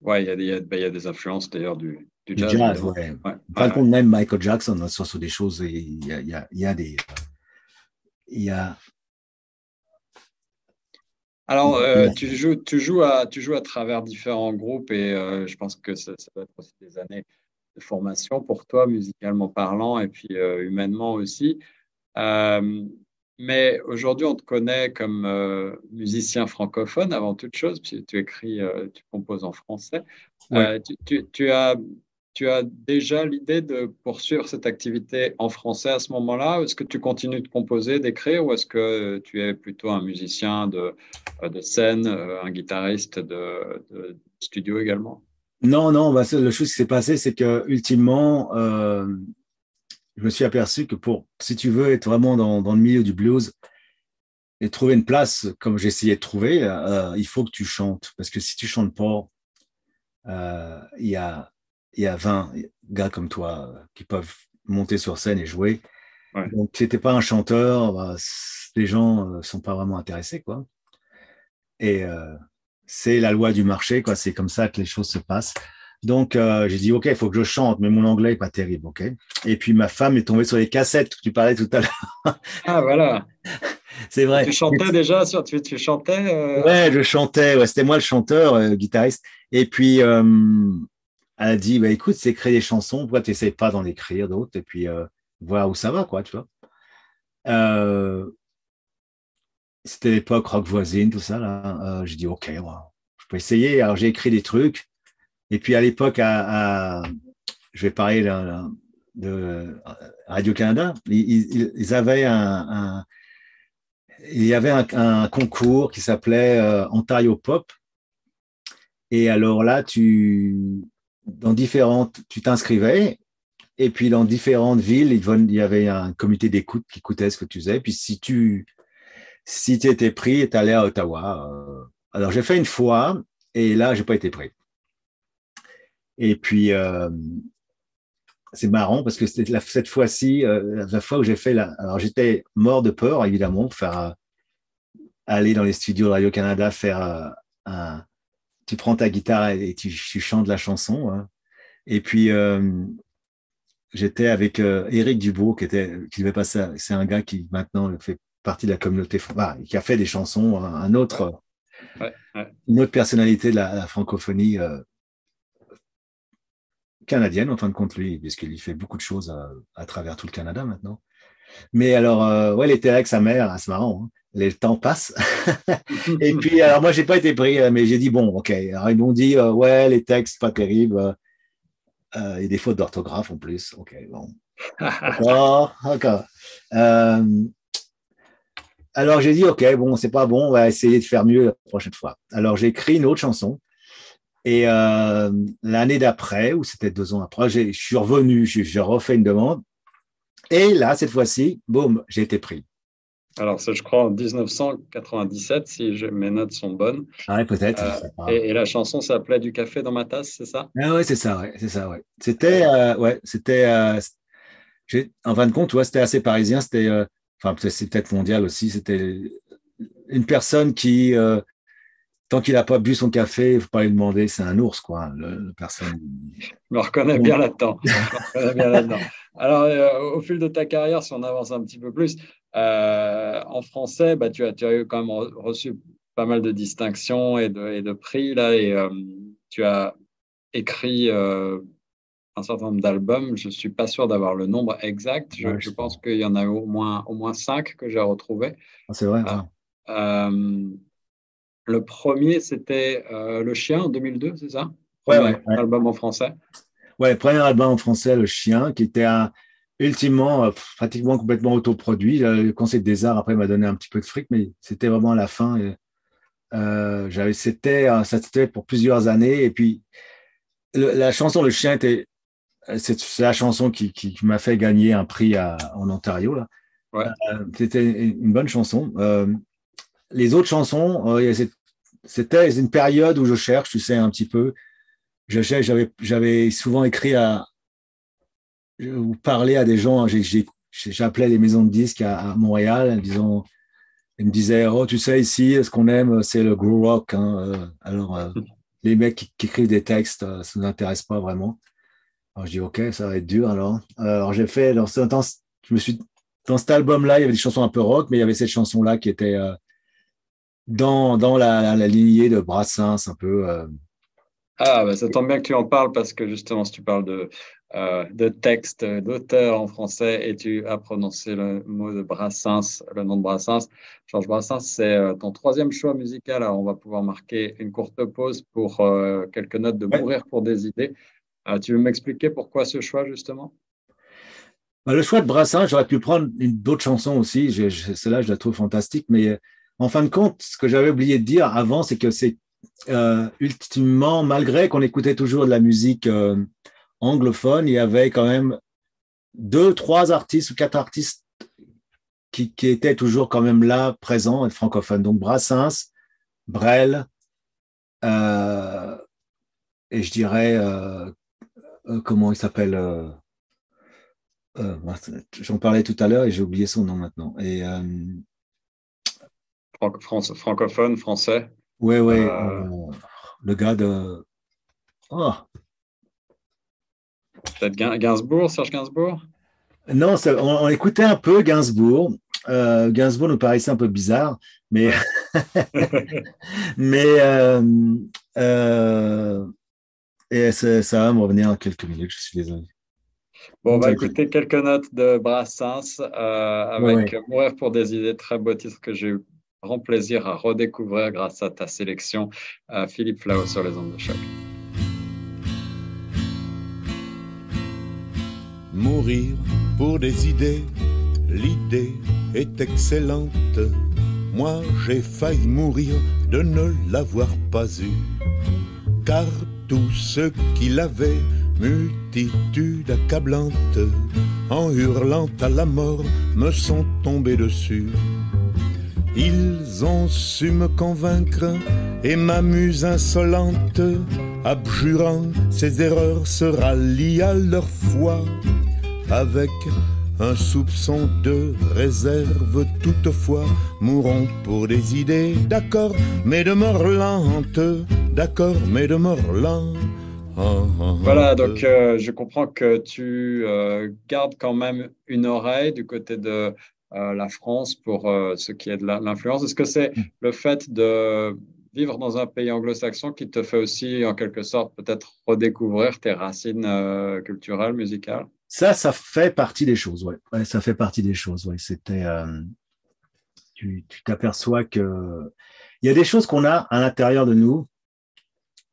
Ouais, il y, a des, il, y ben, y a des influences d'ailleurs du, du, jazz. jazz ouais. Par contre, même Michael Jackson, hein, sur des choses, il y a, y a, y a des. Il y a. Alors, euh, tu, joues, tu, joues à, tu joues à travers différents groupes et euh, je pense que ça, ça, va être aussi des années de formation pour toi, musicalement parlant et puis euh, humainement aussi. Euh, mais aujourd'hui, on te connaît comme euh, musicien francophone avant toute chose, puisque tu écris, euh, tu composes en français. Tu, as, tu as déjà l'idée de poursuivre cette activité en français à ce moment-là? Est-ce que tu continues de composer, d'écrire, ou est-ce que tu es plutôt un musicien de, de scène, un guitariste de, de studio également? Non, non, bah, le chose qui s'est passé, c'est que ultimement, je me suis aperçu que pour, si tu veux être vraiment dans, dans le milieu du blues et trouver une place comme j'essayais de trouver, euh, il faut que tu chantes. Parce que si tu chantes pas, euh, il y, a, y a 20 gars comme toi euh, qui peuvent monter sur scène et jouer. Donc, si n'étais pas un chanteur, bah, les gens ne sont pas vraiment intéressés. quoi. Et c'est la loi du marché, quoi. c'est comme ça que les choses se passent. Donc, euh, j'ai dit, OK, il faut que je chante, mais mon anglais n'est pas terrible, OK Et puis, ma femme est tombée sur les cassettes que tu parlais tout à l'heure. ah, voilà. <laughs> C'est vrai. Tu chantais déjà sur, tu, tu chantais euh... Ouais, je chantais, ouais, c'était moi le chanteur, euh, guitariste. Et puis, euh, elle a dit, bah, écoute, c'est créer des chansons, pourquoi tu n'essayes pas d'en écrire d'autres? Et puis voir où ça va, quoi, tu vois C'était l'époque rock voisine, tout ça, là. j'ai dit, OK, je peux essayer. Alors, j'ai écrit des trucs. Et puis à l'époque, à, je vais parler de, Radio-Canada, ils, avaient un, il y avait un, concours qui s'appelait euh, Ontario Pop. Et alors là, tu, dans différentes, tu t'inscrivais. Et puis dans différentes villes, il y avait un comité d'écoute qui écoutait ce que tu faisais. Puis si tu si étais pris, tu allais à Ottawa. Euh. Alors j'ai fait une fois et là, j'ai pas été pris. Et puis, euh, c'est marrant parce que c'était cette fois-ci, euh, la fois où j'ai fait la. Alors, j'étais mort de peur, évidemment, faire euh, aller dans les studios Radio-Canada, faire un. Tu prends ta guitare et tu, chantes la chanson. Hein. Et puis, j'étais avec Éric Dubourg, qui, était, qui devait passer. C'est un gars qui maintenant fait partie de la communauté, qui a fait des chansons, un autre, une autre personnalité de la, francophonie canadienne en fin de compte, lui, puisqu'il fait beaucoup de choses à, travers tout le Canada maintenant. Mais alors, euh, ouais, il était avec sa mère, c'est marrant, hein. les temps passent. <laughs> et puis, alors moi, j'ai pas été pris, euh, mais j'ai dit, bon, ok. Alors, ils m'ont dit, euh, ouais, les textes, pas terribles. Y a des fautes d'orthographe en plus. Ok, bon. D'accord, d'accord. alors, j'ai dit, ok, bon, c'est pas bon, on va essayer de faire mieux la prochaine fois. Alors, j'ai écrit une autre chanson et euh, l'année d'après, ou c'était deux ans après, je suis revenu, j'ai refait une demande. Et là, cette fois-ci, boum, j'ai été pris. Alors, ça, je crois, en 1997, si mes notes sont bonnes. Ah oui, peut-être. Euh, et, la chanson s'appelait Du café dans ma tasse, c'est ça? Ah oui, c'est ça, ouais, c'est ça, ouais. C'était, euh, ouais, c'était, en fin de compte, ouais, c'était assez parisien, c'était, enfin, c'est peut-être mondial aussi, c'était une personne qui tant qu'il n'a pas bu son café, il ne faut pas lui demander, c'est un ours, quoi. Le, personne. Je me reconnais bien là-dedans. Alors, euh, au fil de ta carrière, si on avance un petit peu plus, euh, en français, bah, tu, as, tu as quand même reçu pas mal de distinctions et de, et de prix là, et tu as écrit un certain nombre d'albums. Je ne suis pas sûr d'avoir le nombre exact. Je, pense qu'il y en a au moins, au moins cinq que j'ai retrouvés. Ah, c'est vrai. Euh, le premier, c'était euh, Le Chien en 2002, c'est ça? Ouais, ouais, album en français. Ouais, premier album en français, Le Chien, qui était un, ultimement euh, pratiquement complètement autoproduit. Le Conseil des Arts, après, m'a donné un petit peu de fric, mais c'était vraiment à la fin. Et, j'avais, c'était, ça c'était pour plusieurs années. Et puis, la chanson Le Chien était c'est la chanson qui, m'a fait gagner un prix en Ontario. Là. Euh, c'était une bonne chanson. Euh, les autres chansons, euh, c'était une période où je cherche, tu sais, un petit peu. J'avais, j'avais souvent écrit à ou parlé à des gens. j'appelais les maisons de disques à, Montréal, disant, ils me disaient, oh, tu sais, ici, ce qu'on aime, c'est le groove rock. Hein. Alors, <laughs> les mecs qui, qui, écrivent des textes, ça ne nous intéresse pas vraiment. Alors je dis ok, ça va être dur alors. Euh, alors j'ai fait, dans, je me suis dans cet album-là, il y avait des chansons un peu rock, mais il y avait cette chanson-là qui était euh, dans, dans la, la, lignée de Brassens un peu. Euh. Ah, bah, ça tombe bien que tu en parles parce que justement, si tu parles de, de texte, d'auteur en français et tu as prononcé le mot de Brassens, le nom de Brassens, Georges Brassens, c'est ton troisième choix musical. Alors, on va pouvoir marquer une courte pause pour quelques notes de Mourir pour des idées. Tu veux m'expliquer pourquoi ce choix, justement? Bah, Le choix de Brassin, j'aurais pu prendre d'autres chansons aussi. Celle-là, je la trouve fantastique. Mais euh, en fin de compte, ce que j'avais oublié de dire avant, c'est que c'est euh, ultimement, malgré qu'on écoutait toujours de la musique euh, anglophone, il y avait quand même deux, trois artistes ou quatre artistes qui, étaient toujours quand même là, présents, et francophones. Donc Brassens, Brel, et je dirais euh, comment il s'appelle euh, euh, J'en parlais tout à l'heure et j'ai oublié son nom maintenant. Et, francophone, français. Oui, oui. le gars de. Oh. Peut-être Gainsbourg, Serge Gainsbourg? Non, on, écoutait un peu Gainsbourg. Gainsbourg nous paraissait un peu bizarre, mais <laughs> mais et ça va me revenir en quelques minutes, je suis désolé. Bon, on va écouter quelques notes de Brassens euh, avec Mourir pour des idées, très beau titre que j'ai eu grand plaisir à redécouvrir grâce à ta sélection. Euh, Philippe Flau sur les ondes de choc. Mourir pour des idées, l'idée est excellente. Moi j'ai failli mourir de ne l'avoir pas eue. Car tous ceux qui l'avaient, multitude accablante, en hurlant à la mort, me sont tombés dessus. Ils ont su me convaincre et m'amuse insolente, abjurant ses erreurs, se rallient à leur foi avec un soupçon de réserve toutefois, mourront pour des idées, d'accord, mais de mort d'accord, mais de mort. Voilà, donc euh, je comprends que tu euh, gardes quand même une oreille du côté de la France pour ce qui est de l'influence. Est-ce que c'est mm. le fait de vivre dans un pays anglo-saxon qui te fait aussi, en quelque sorte, peut-être redécouvrir tes racines culturelles, musicales? Ça, ça fait partie des choses, ouais. ouais ça fait partie des choses, ouais. C'était, euh, tu t'aperçois que il y a des choses qu'on a à l'intérieur de nous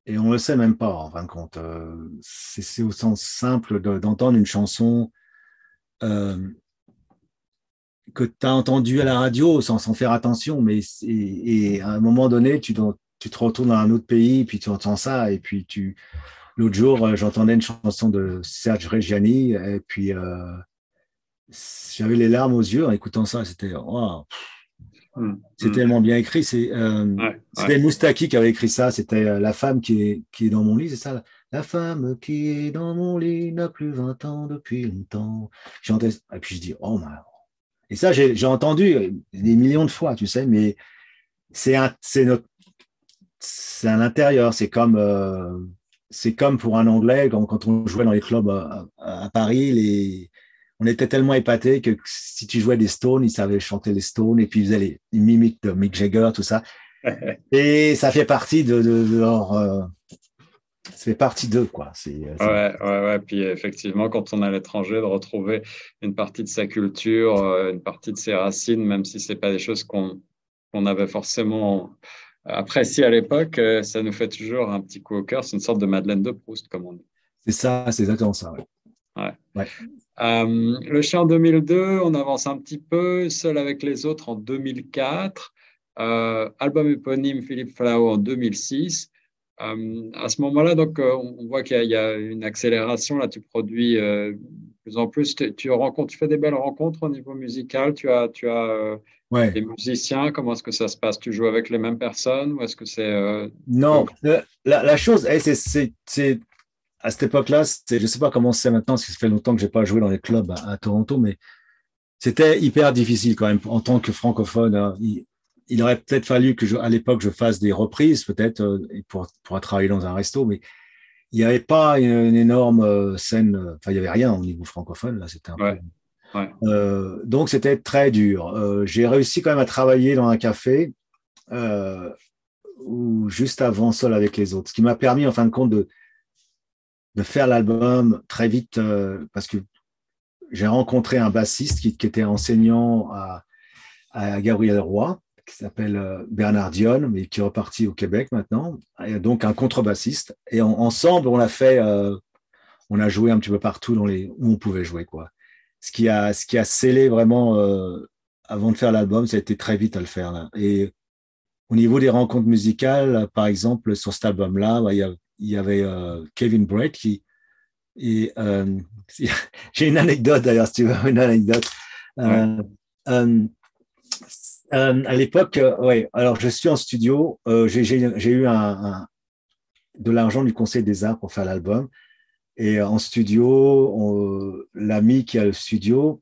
et on le sait même pas en fin de compte. Euh, c'est au sens simple d'entendre une chanson euh, que tu as entendue à la radio sans, sans faire attention, mais et, à un moment donné, tu, tu te retournes dans un autre pays, puis tu entends ça, et puis tu, L'autre jour, euh, j'entendais une chanson de Serge Reggiani et puis euh, j'avais les larmes aux yeux en écoutant ça. C'était hmm. c'est hmm. tellement bien écrit. C'est euh, c'était Moustaki qui avait écrit ça. C'était la femme qui est, qui est dans mon lit, c'est ça. La femme qui est dans mon lit n'a plus 20 ans depuis longtemps. J'entendais et puis je dis oh my. Et ça j'ai entendu des millions de fois, tu sais, mais c'est c'est notre c'est à l'intérieur. C'est comme c'est comme pour un Anglais, quand, on jouait dans les clubs à, Paris, les, on était tellement épatés que si tu jouais des Stones, ils savaient chanter les Stones et puis ils faisaient les, mimiques de Mick Jagger, tout ça. <laughs> et ça fait partie de, leur. Euh, fait partie d'eux, quoi. Ouais, ouais, ouais. Puis effectivement, quand on est à l'étranger, de retrouver une partie de sa culture, euh, une partie de ses racines, même si c'est pas des choses qu'on avait forcément appréciées à l'époque, euh, ça nous fait toujours un petit coup au cœur. C'est une sorte de Madeleine de Proust, comme on dit. C'est ça, c'est exactement ça. Ouais. ouais. Euh, le chien en 2002, on avance un petit peu, seul avec les autres en 2004. Euh, album éponyme Philippe Flau en 2006. Euh, à ce moment-là, donc, on voit qu'il y, a une accélération. Là, tu produis de plus en plus. Tu, tu, rencontres, tu fais des belles rencontres au niveau musical. Tu as, tu as des musiciens. Comment est-ce que ça se passe? Tu joues avec les mêmes personnes ou est-ce que c'est Non, la, la, chose, eh, c'est à cette époque-là, je ne sais pas comment c'est maintenant, parce que ça fait longtemps que je n'ai pas joué dans les clubs à, Toronto, mais c'était hyper difficile quand même en tant que francophone. Hein. Il, aurait peut-être fallu que, à l'époque, je fasse des reprises, peut-être, euh, pour, pour travailler dans un resto, mais il n'y avait pas une, énorme euh, scène, euh, enfin, il n'y avait rien au niveau francophone, là, c'était un peu. donc, c'était très dur. J'ai réussi quand même à travailler dans un café ou juste avant seul avec les autres, ce qui m'a permis, en fin de compte, de de faire l'album très vite parce que j'ai rencontré un bassiste qui, était enseignant à, Gabriel Roy, qui s'appelle euh, Bernard Dion, mais qui est reparti au Québec maintenant, et donc un contrebassiste. Et ensemble, on a fait, euh, on a joué un petit peu partout dans les, où on pouvait jouer. Quoi. Ce, qui a, ce qui a scellé vraiment, avant de faire l'album, ça a été très vite à le faire. Et au niveau des rencontres musicales, par exemple, sur cet album-là, bah, il y avait euh, Kevin Brett qui. Et, euh, <laughs> j'ai une anecdote d'ailleurs, si tu veux, une anecdote. Euh, à l'époque, ouais, alors je suis en studio, j'ai eu de l'argent du Conseil des Arts pour faire l'album. Et en studio, l'ami qui a le studio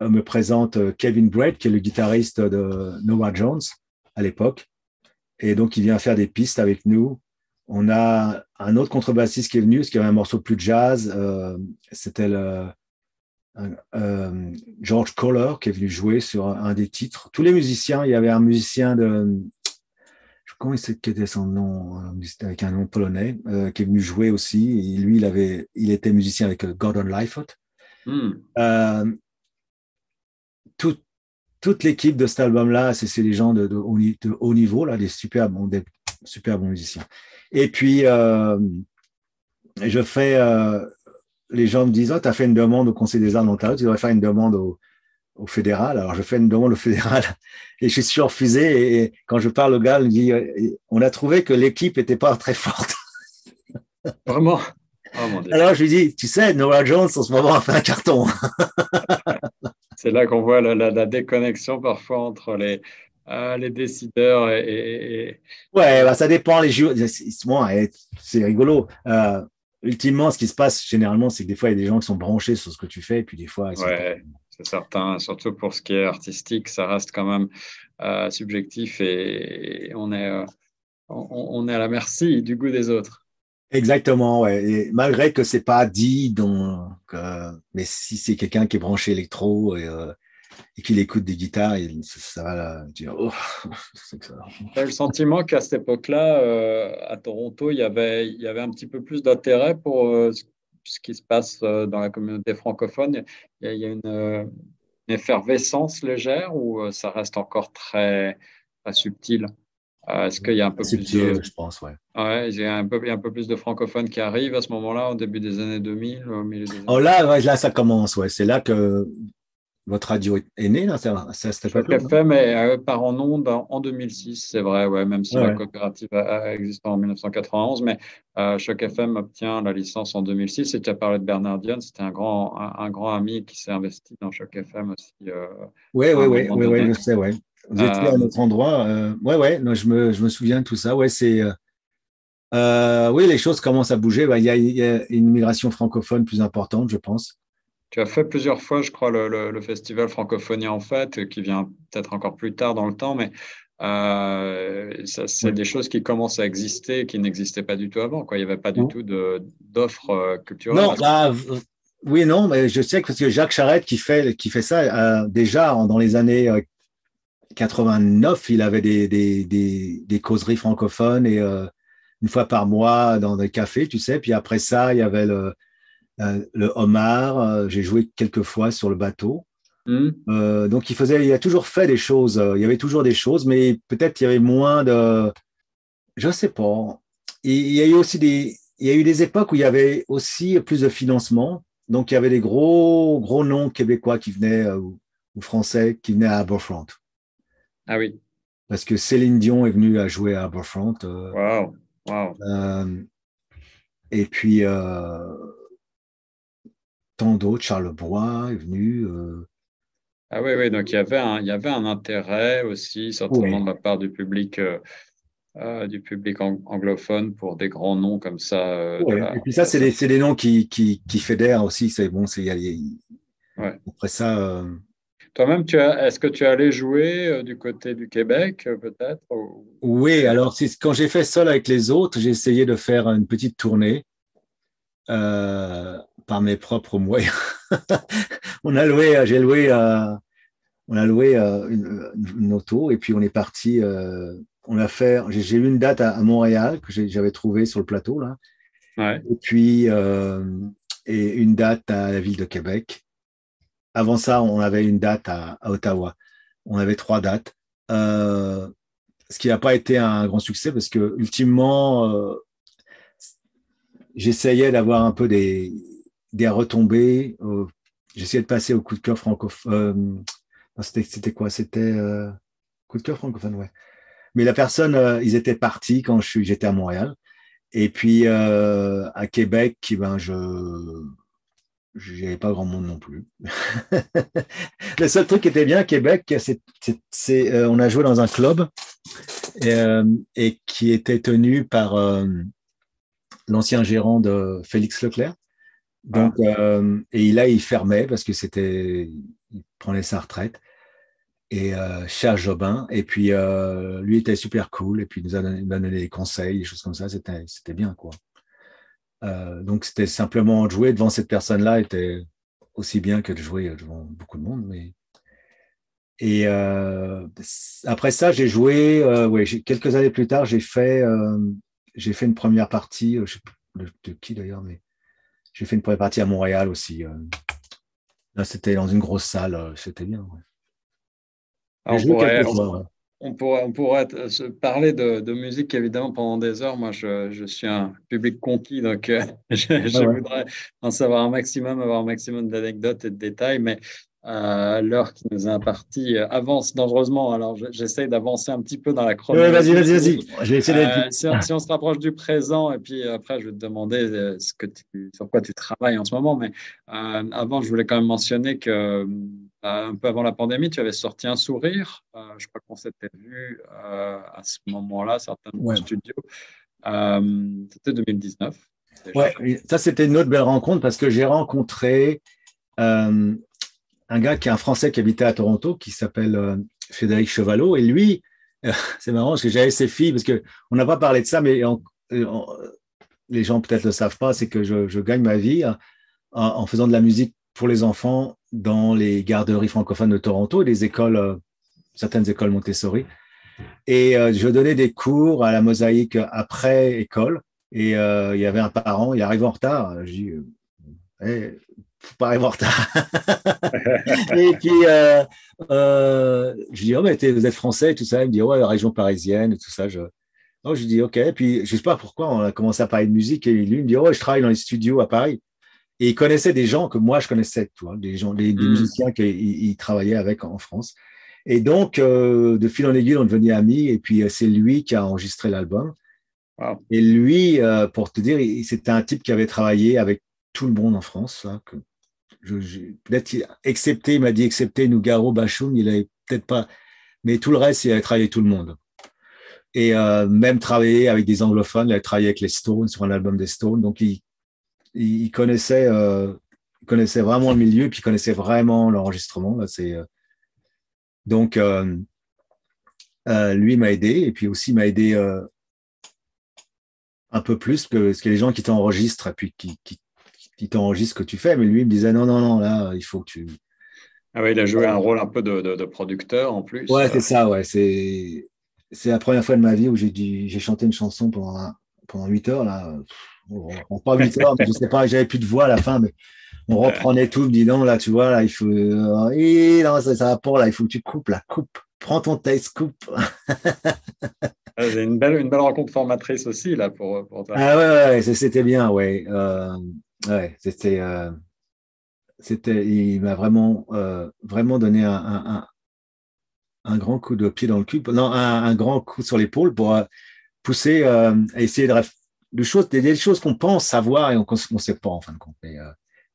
me présente Kevin Brett, qui est le guitariste de Noah Jones à l'époque. Et donc, il vient faire des pistes avec nous. On a un autre contrebassiste qui est venu, parce qu'il y avait un morceau plus jazz. Euh, c'était le, euh, George Kohler qui est venu jouer sur un des titres. Tous les musiciens, il y avait un musicien de. Comment était son nom Avec un nom polonais, euh, qui est venu jouer aussi. Et lui, il, avait, il était musicien avec Gordon Lightfoot. Hmm. toute l'équipe de cet album-là, c'est des gens de, haut, niveau, là, des super bons, des super bons musiciens. Et puis, euh, je fais, euh, les gens me disent, oh, tu as fait une demande au Conseil des arts d'Ontario, tu devrais faire une demande au, fédéral. Alors, je fais une demande au fédéral <laughs> et je suis refusé. Et, quand je parle au gars, il me dit, euh, on a trouvé que l'équipe n'était pas très forte. <laughs> Vraiment oh, Alors, je lui dis, tu sais, Noah Jones, en ce moment, a fait un carton. <laughs> C'est là qu'on voit la, déconnexion parfois entre les, les décideurs et, Ouais, bah, ça dépend. Les c'est rigolo. Euh, ultimement, ce qui se passe généralement, c'est que des fois, il y a des gens qui sont branchés sur ce que tu fais, et puis des fois. Ouais, c'est certain. Surtout pour ce qui est artistique, ça reste quand même euh, subjectif et, on est, euh, on, est à la merci du goût des autres. Exactement, ouais. Et malgré que c'est pas dit, donc, mais si c'est quelqu'un qui est branché électro et et qu'il écoute des guitares, et ça, va dire oh, <laughs> c'est ça. le sentiment qu'à cette époque-là, euh, à Toronto, il y, avait, il y avait un petit peu plus d'intérêt pour euh, ce qui se passe euh, dans la communauté francophone. Il y a, une, effervescence légère ou ça reste encore très, subtil? Est-ce qu'il y a un peu plus de... je pense, ouais. ouais il, y a un peu, il y a un peu plus de francophones qui arrivent à ce moment-là, au début des années 2000, au milieu des Oh là, là, ça commence, ouais. C'est là que votre radio est née, là, ça, ça Choc FM est, part en onde en 2006, c'est vrai, ouais, même si la coopérative a, existé en 1991, mais euh, Choc FM obtient la licence en 2006. Et tu as parlé de Bernard Dion, c'était un grand, un, grand ami qui s'est investi dans Choc FM aussi. oui, oui, oui, oui, je sais, ouais. Vous étiez à notre endroit. Euh, oui, ouais, je, me, je me souviens de tout ça. Ouais, c'est. Euh, euh, oui, les choses commencent à bouger. Bah, il y, y, a une migration francophone plus importante, je pense. Tu as fait plusieurs fois, je crois, le, festival Francophonie en fait, qui vient peut-être encore plus tard dans le temps, mais euh, c'est des choses qui commencent à exister, qui n'existaient pas du tout avant. Quoi. Il n'y avait pas du tout d'offres euh, culturelles. Non, bah, oui, non, mais je sais que, parce que Jacques Charette qui fait, qui fait ça euh, déjà dans les années 89, il avait des, des, des, causeries francophones et une fois par mois dans des cafés, tu sais. Puis après ça, il y avait le, le homard. J'ai joué quelques fois sur le bateau. Hmm. donc il faisait, il a toujours fait des choses. Il y avait toujours des choses, mais peut-être il y avait moins de, je sais pas. il y a eu aussi des, il y a eu des époques où il y avait aussi plus de financement. Donc, il y avait des gros, gros noms québécois qui venaient, euh, ou français, qui venaient à Aberfront. Ah oui. Parce que Céline Dion est venue à jouer à Aberfront. Euh, wow. wow. Euh, et puis, tant d'autres, Charles Bois est venu. Ah oui, oui, donc il y avait un, il y avait un intérêt aussi, certainement de la part du public euh, du public anglophone pour des grands noms comme ça. Euh, et puis ça, c'est des, des, noms qui, qui, qui fédèrent aussi. C'est bon, c'est ouais. après ça. Euh, Toi-même, tu as, est-ce que tu es allé jouer du côté du Québec, peut-être Oui, alors quand j'ai fait seul avec les autres, j'ai essayé de faire une petite tournée par mes propres moyens. <laughs> on a loué, j'ai loué, on a loué une, une, auto et puis on est parti on a fait, j'ai eu une date à, Montréal que j'avais trouvée sur le plateau là. Et puis euh, et une date à la ville de Québec. Avant ça, on avait une date à, Ottawa. On avait trois dates. Euh, ce qui n'a pas été un grand succès parce que ultimement, euh, j'essayais d'avoir un peu des, des retombées. j'essayais de passer au coup de cœur francophone. c'était quoi? C'était coup de cœur francophone, ouais. Mais la personne, euh, ils étaient partis quand j'étais à Montréal. Et puis euh, à Québec, ben je n'avais pas grand monde non plus. <laughs> le seul truc qui était bien à Québec, c'est euh, on a joué dans un club et, qui était tenu par l'ancien gérant de Félix Leclerc. Donc, ah. et là, il fermait parce que c'était, il prenait sa retraite et euh, Cher Jobin. Et puis, euh, lui était super cool. Et puis, il nous a donné, des conseils, des choses comme ça. C'était, c'était bien, quoi. Euh, donc, c'était simplement jouer devant cette personne-là était aussi bien que de jouer devant beaucoup de monde. Mais... Et euh, après ça, j'ai joué, euh, ouais, quelques années plus tard, j'ai fait, euh, j'ai fait une première partie, je sais pas de qui d'ailleurs, mais j'ai fait une première partie à Montréal aussi. Là, c'était dans une grosse salle, c'était bien. Ouais on, pourrait, on, pourrait, se parler de, musique évidemment pendant des heures. Moi, je, suis un public conquis, donc euh, <laughs> je, voudrais en savoir un maximum, avoir un maximum d'anecdotes et de détails. Mais euh, l'heure qui nous est impartie euh, avance dangereusement. Alors, j'essaie d'avancer un petit peu dans la chronologie. vas-y, vas-y, vas-y. si, si, on se rapproche du présent, et puis après, je vais te demander ce que sur quoi tu travailles en ce moment. Mais avant, je voulais quand même mentionner que euh, un peu avant la pandémie, tu avais sorti un sourire. Euh, je crois qu'on s'était vu euh, à ce moment-là, certains ouais. studios. c'était 2019. Ouais, ça c'était une autre belle rencontre parce que j'ai rencontré un gars qui est un Français qui habitait à Toronto qui s'appelle Frédéric Chevalot et lui, <laughs> c'est marrant parce que j'avais ses filles parce que on n'a pas parlé de ça, mais les gens peut-être le savent pas, c'est que je, gagne ma vie en, faisant de la musique pour les enfants dans les garderies francophones de Toronto et les écoles, euh, certaines écoles Montessori. Et euh, je donnais des cours à la mosaïque après école. Et euh, il y avait un parent, il arrive en retard. Je dis, hey, pas retard. <laughs> et puis, je dis, oh, mais vous êtes français et tout ça. Il me dit, ouais, la région parisienne et tout ça. Je, oh, je dis, OK. Puis, je sais pas pourquoi, on a commencé à parler de musique. Et lui, il me dit, oh, je travaille dans les studios à Paris. Et il connaissait des gens que moi je connaissais, tu vois, des gens, des, hmm. musiciens qu'il travaillait avec en France. Et donc, euh, de fil en aiguille, on devenait amis. Et puis, euh, c'est lui qui a enregistré l'album. Et lui, euh, pour te dire, c'était un type qui avait travaillé avec tout le monde en France. que peut-être, excepté, il m'a dit, excepté Nougaro, Bachoum, il avait peut-être pas. Mais tout le reste, il avait travaillé tout le monde. Et même travaillé avec des anglophones, il avait travaillé avec les Stones sur un album des Stones. Donc, il connaissait, euh, connaissait vraiment le milieu, puis il connaissait vraiment l'enregistrement. Euh, donc euh, lui m'a aidé, et puis aussi m'a aidé un peu plus que, que les gens qui t'enregistrent, et puis qui, t'enregistrent ce que tu fais, mais lui il me disait non, non, non, là, il faut que tu, Ah oui, il a joué un rôle un peu de, producteur en plus. Ouais, c'est ça, ouais. C'est, c'est la première fois de ma vie où j'ai, j'ai chanté une chanson pendant, pendant 8 heures. Là. Bon, pas 8 heures, mais je sais pas, j'avais plus de voix à la fin, mais on reprenait tout, me dit non, là, tu vois, là, il faut. Euh, non, ça, ça va pas, là, il faut que tu coupes, là, coupe. Prends ton taste, coupe. <laughs> Ah, c'est une belle, une belle rencontre formatrice aussi, là, pour, pour toi. Ah ouais, ouais, c'était bien, ouais. Euh, ouais, c'était. Euh, c'était, il m'a vraiment, euh, vraiment donné un, un, un, grand coup de pied dans le cul, non, un, grand coup sur l'épaule pour euh, pousser euh, à essayer de, de choses, des, choses qu'on pense savoir et qu'on ne sait pas en fin de compte.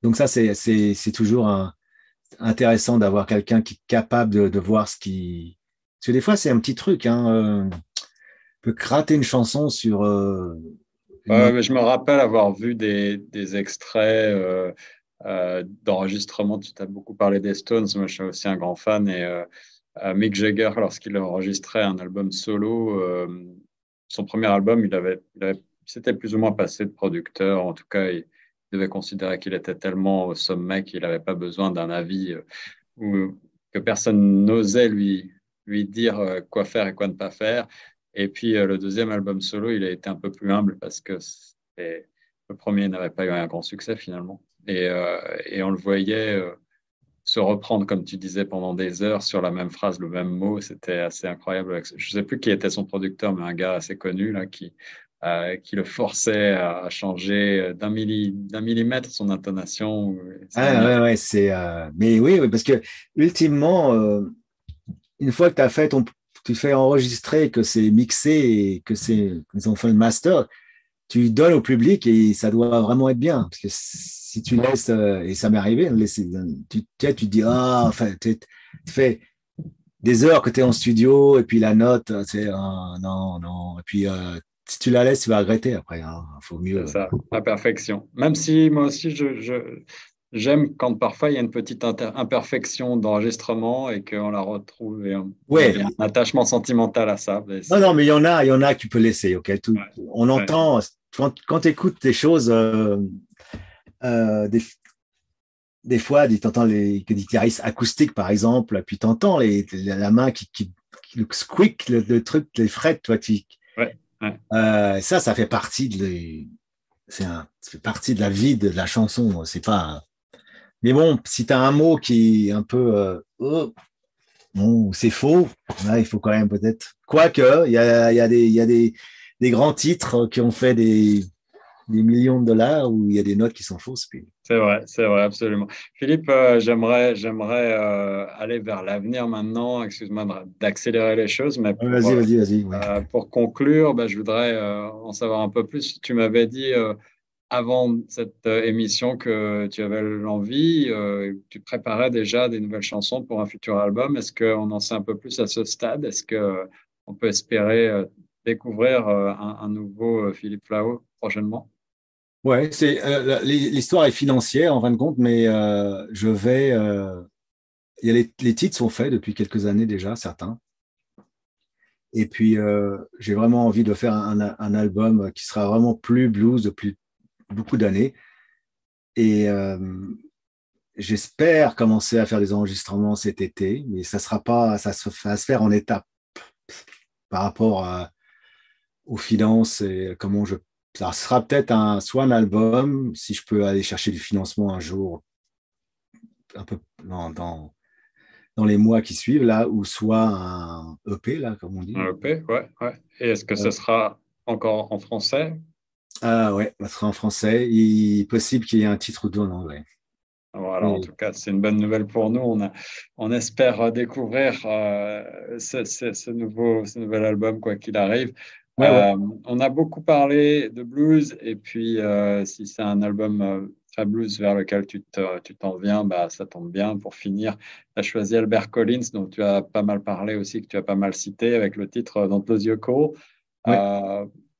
donc ça, c'est, c'est, c'est toujours intéressant d'avoir quelqu'un qui est capable de, de, voir ce qui. Parce que des fois, c'est un petit truc. Hein, peut gratter une chanson sur. Je me rappelle avoir vu des, des extraits euh, d'enregistrement. Tu as beaucoup parlé des Stones, moi je suis aussi un grand fan. Et euh, euh, Mick Jagger, lorsqu'il enregistrait un album solo, son premier album, il avait, il s'était plus ou moins passé de producteur. En tout cas, il devait considérer qu'il était tellement au sommet qu'il n'avait pas besoin d'un avis ou que personne n'osait lui, lui dire quoi faire et quoi ne pas faire. Et puis le deuxième album solo, il a été un peu plus humble parce que le premier n'avait pas eu un grand succès finalement. Euh, et, on le voyait euh, se reprendre, comme tu disais, pendant des heures sur la même phrase, le même mot. C'était assez incroyable. Je ne sais plus qui était son producteur, mais un gars assez connu là, qui, euh, qui le forçait à changer d'un millimètre son intonation. Ah, ouais, ouais, c'est. Mais oui, oui, parce que ultimement, une fois que tu as fait ton. Tu fais enregistrer, que c'est mixé et que c'est. Ils ont fait le master, tu donnes au public et ça doit vraiment être bien. Parce que si tu laisses, euh, et ça m'est arrivé, tu, tu, te dis, ah, enfin, tu, fais des heures que tu es en studio, et puis la note, c'est ah, non, non. Et puis, euh, si tu la laisses, tu vas regretter après. Il hein. faut mieux. C'est ça, la perfection. Même si moi aussi, je, j'aime quand parfois il y a une petite imperfection d'enregistrement et qu'on la retrouve et un, un attachement sentimental à ça. Non, non, mais il y en a, il y en a que tu peux laisser. Ok, on entend quand, tu écoutes des choses. Euh, euh, des, des fois, tu entends les, guitaristes acoustiques, par exemple, puis tu entends les, la main qui, qui, le squeak, le, truc, les frettes, toi, tu, euh, ça, ça fait partie de, c'est un, ça fait partie de la vie de la chanson. C'est pas. Mais bon, si tu as un mot qui est un peu, euh, oh, bon, c'est faux, là, il faut quand même peut-être. Quoique, il y a, y a, des, y a des, des grands titres qui ont fait des, des millions de dollars où il y a des notes qui sont fausses. Puis... C'est vrai, c'est vrai, absolument. Philippe, euh, j'aimerais, j'aimerais euh, aller vers l'avenir maintenant. Excuse-moi d'accélérer les choses, mais pour, vas-y, vas-y, vas-y. Pour conclure, bah, je voudrais en savoir un peu plus. Tu m'avais dit avant cette émission que tu avais l'envie, que tu préparais déjà des nouvelles chansons pour un futur album. Est-ce qu'on en sait un peu plus à ce stade? Est-ce qu'on peut espérer découvrir un, nouveau Philippe Flau prochainement? Ouais, c'est euh, l'histoire est financière en fin de compte, mais euh, je vais. Euh, y a les, titres sont faits depuis quelques années déjà, certains. Et puis j'ai vraiment envie de faire un, un, album qui sera vraiment plus blues depuis beaucoup d'années. Et j'espère commencer à faire des enregistrements cet été, mais ça sera pas, ça se, va se faire en étapes par rapport à, aux finances et comment je ça sera peut-être un, soit un album, si je peux aller chercher du financement un jour, un peu dans, dans, les mois qui suivent, là, ou soit un EP, là, comme on dit. Un EP, ouais. ouais. Et est-ce que ce sera encore en français? Ah ouais, ça sera en français. Il est possible qu'il y ait un titre ou deux en anglais. Voilà, en tout cas, c'est une bonne nouvelle pour nous. On, a, on espère découvrir euh, ce, ce, nouveau, ce nouvel album, quoi qu'il arrive. Euh, on a beaucoup parlé de blues et puis euh, si c'est un album euh, très blues vers lequel tu t'en viens, bah, ça tombe bien. Pour finir, tu as choisi Albert Collins, dont tu as pas mal parlé aussi, que tu as pas mal cité avec le titre Dans Those Yoko.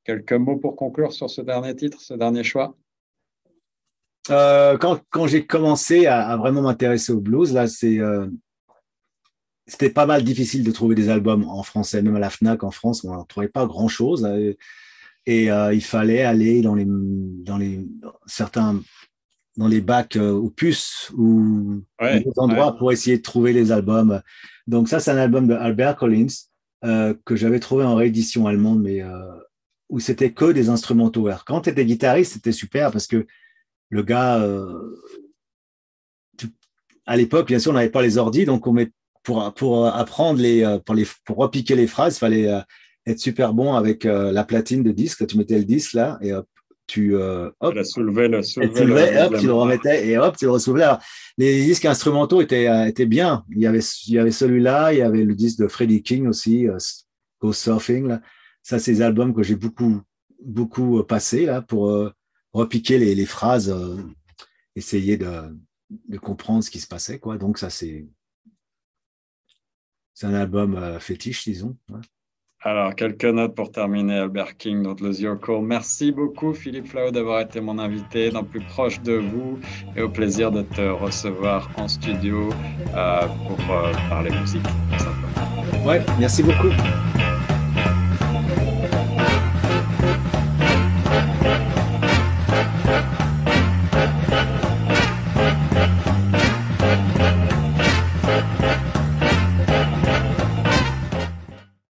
Quelques mots pour conclure sur ce dernier titre, ce dernier choix? Quand, j'ai commencé à, à vraiment m'intéresser au blues, là, c'est c'était pas mal difficile de trouver des albums en français, même à la FNAC en France, on n'en trouvait pas grand-chose. Euh, et euh, il fallait aller dans les, dans les certains dans les bacs aux puces ou ouais, des endroits pour essayer de trouver les albums. Donc ça, c'est un album de Albert Collins que j'avais trouvé en réédition allemande, mais où c'était que des instrumentaux. Alors, quand tu étais guitariste, c'était super parce que le gars, à l'époque, bien sûr, on n'avait pas les ordis, donc on met, pour, pour apprendre les, pour les, pour repiquer les phrases, il fallait être super bon avec la platine de disque. Tu mettais le disque là et hop, tu euh, hop, la soulevais, la soulevais, hop, tu le remettais et hop, tu le. Alors, les disques instrumentaux étaient, euh, étaient bien. Il y avait, il y avait celui-là, il y avait le disque de Freddie King aussi, euh, Go Surfing. Là. Ça, c'est des albums que j'ai beaucoup, beaucoup passé là pour repiquer les, les phrases, essayer de, de comprendre ce qui se passait. Quoi. Donc, ça, c'est, c'est un album fétiche, disons. Alors, quelques notes pour terminer, Albert King, notre le Call. Merci beaucoup, Philippe Flau, d'avoir été mon invité dans Plus proche de vous et au plaisir de te recevoir en studio euh, pour euh, parler musique. Ouais, merci beaucoup.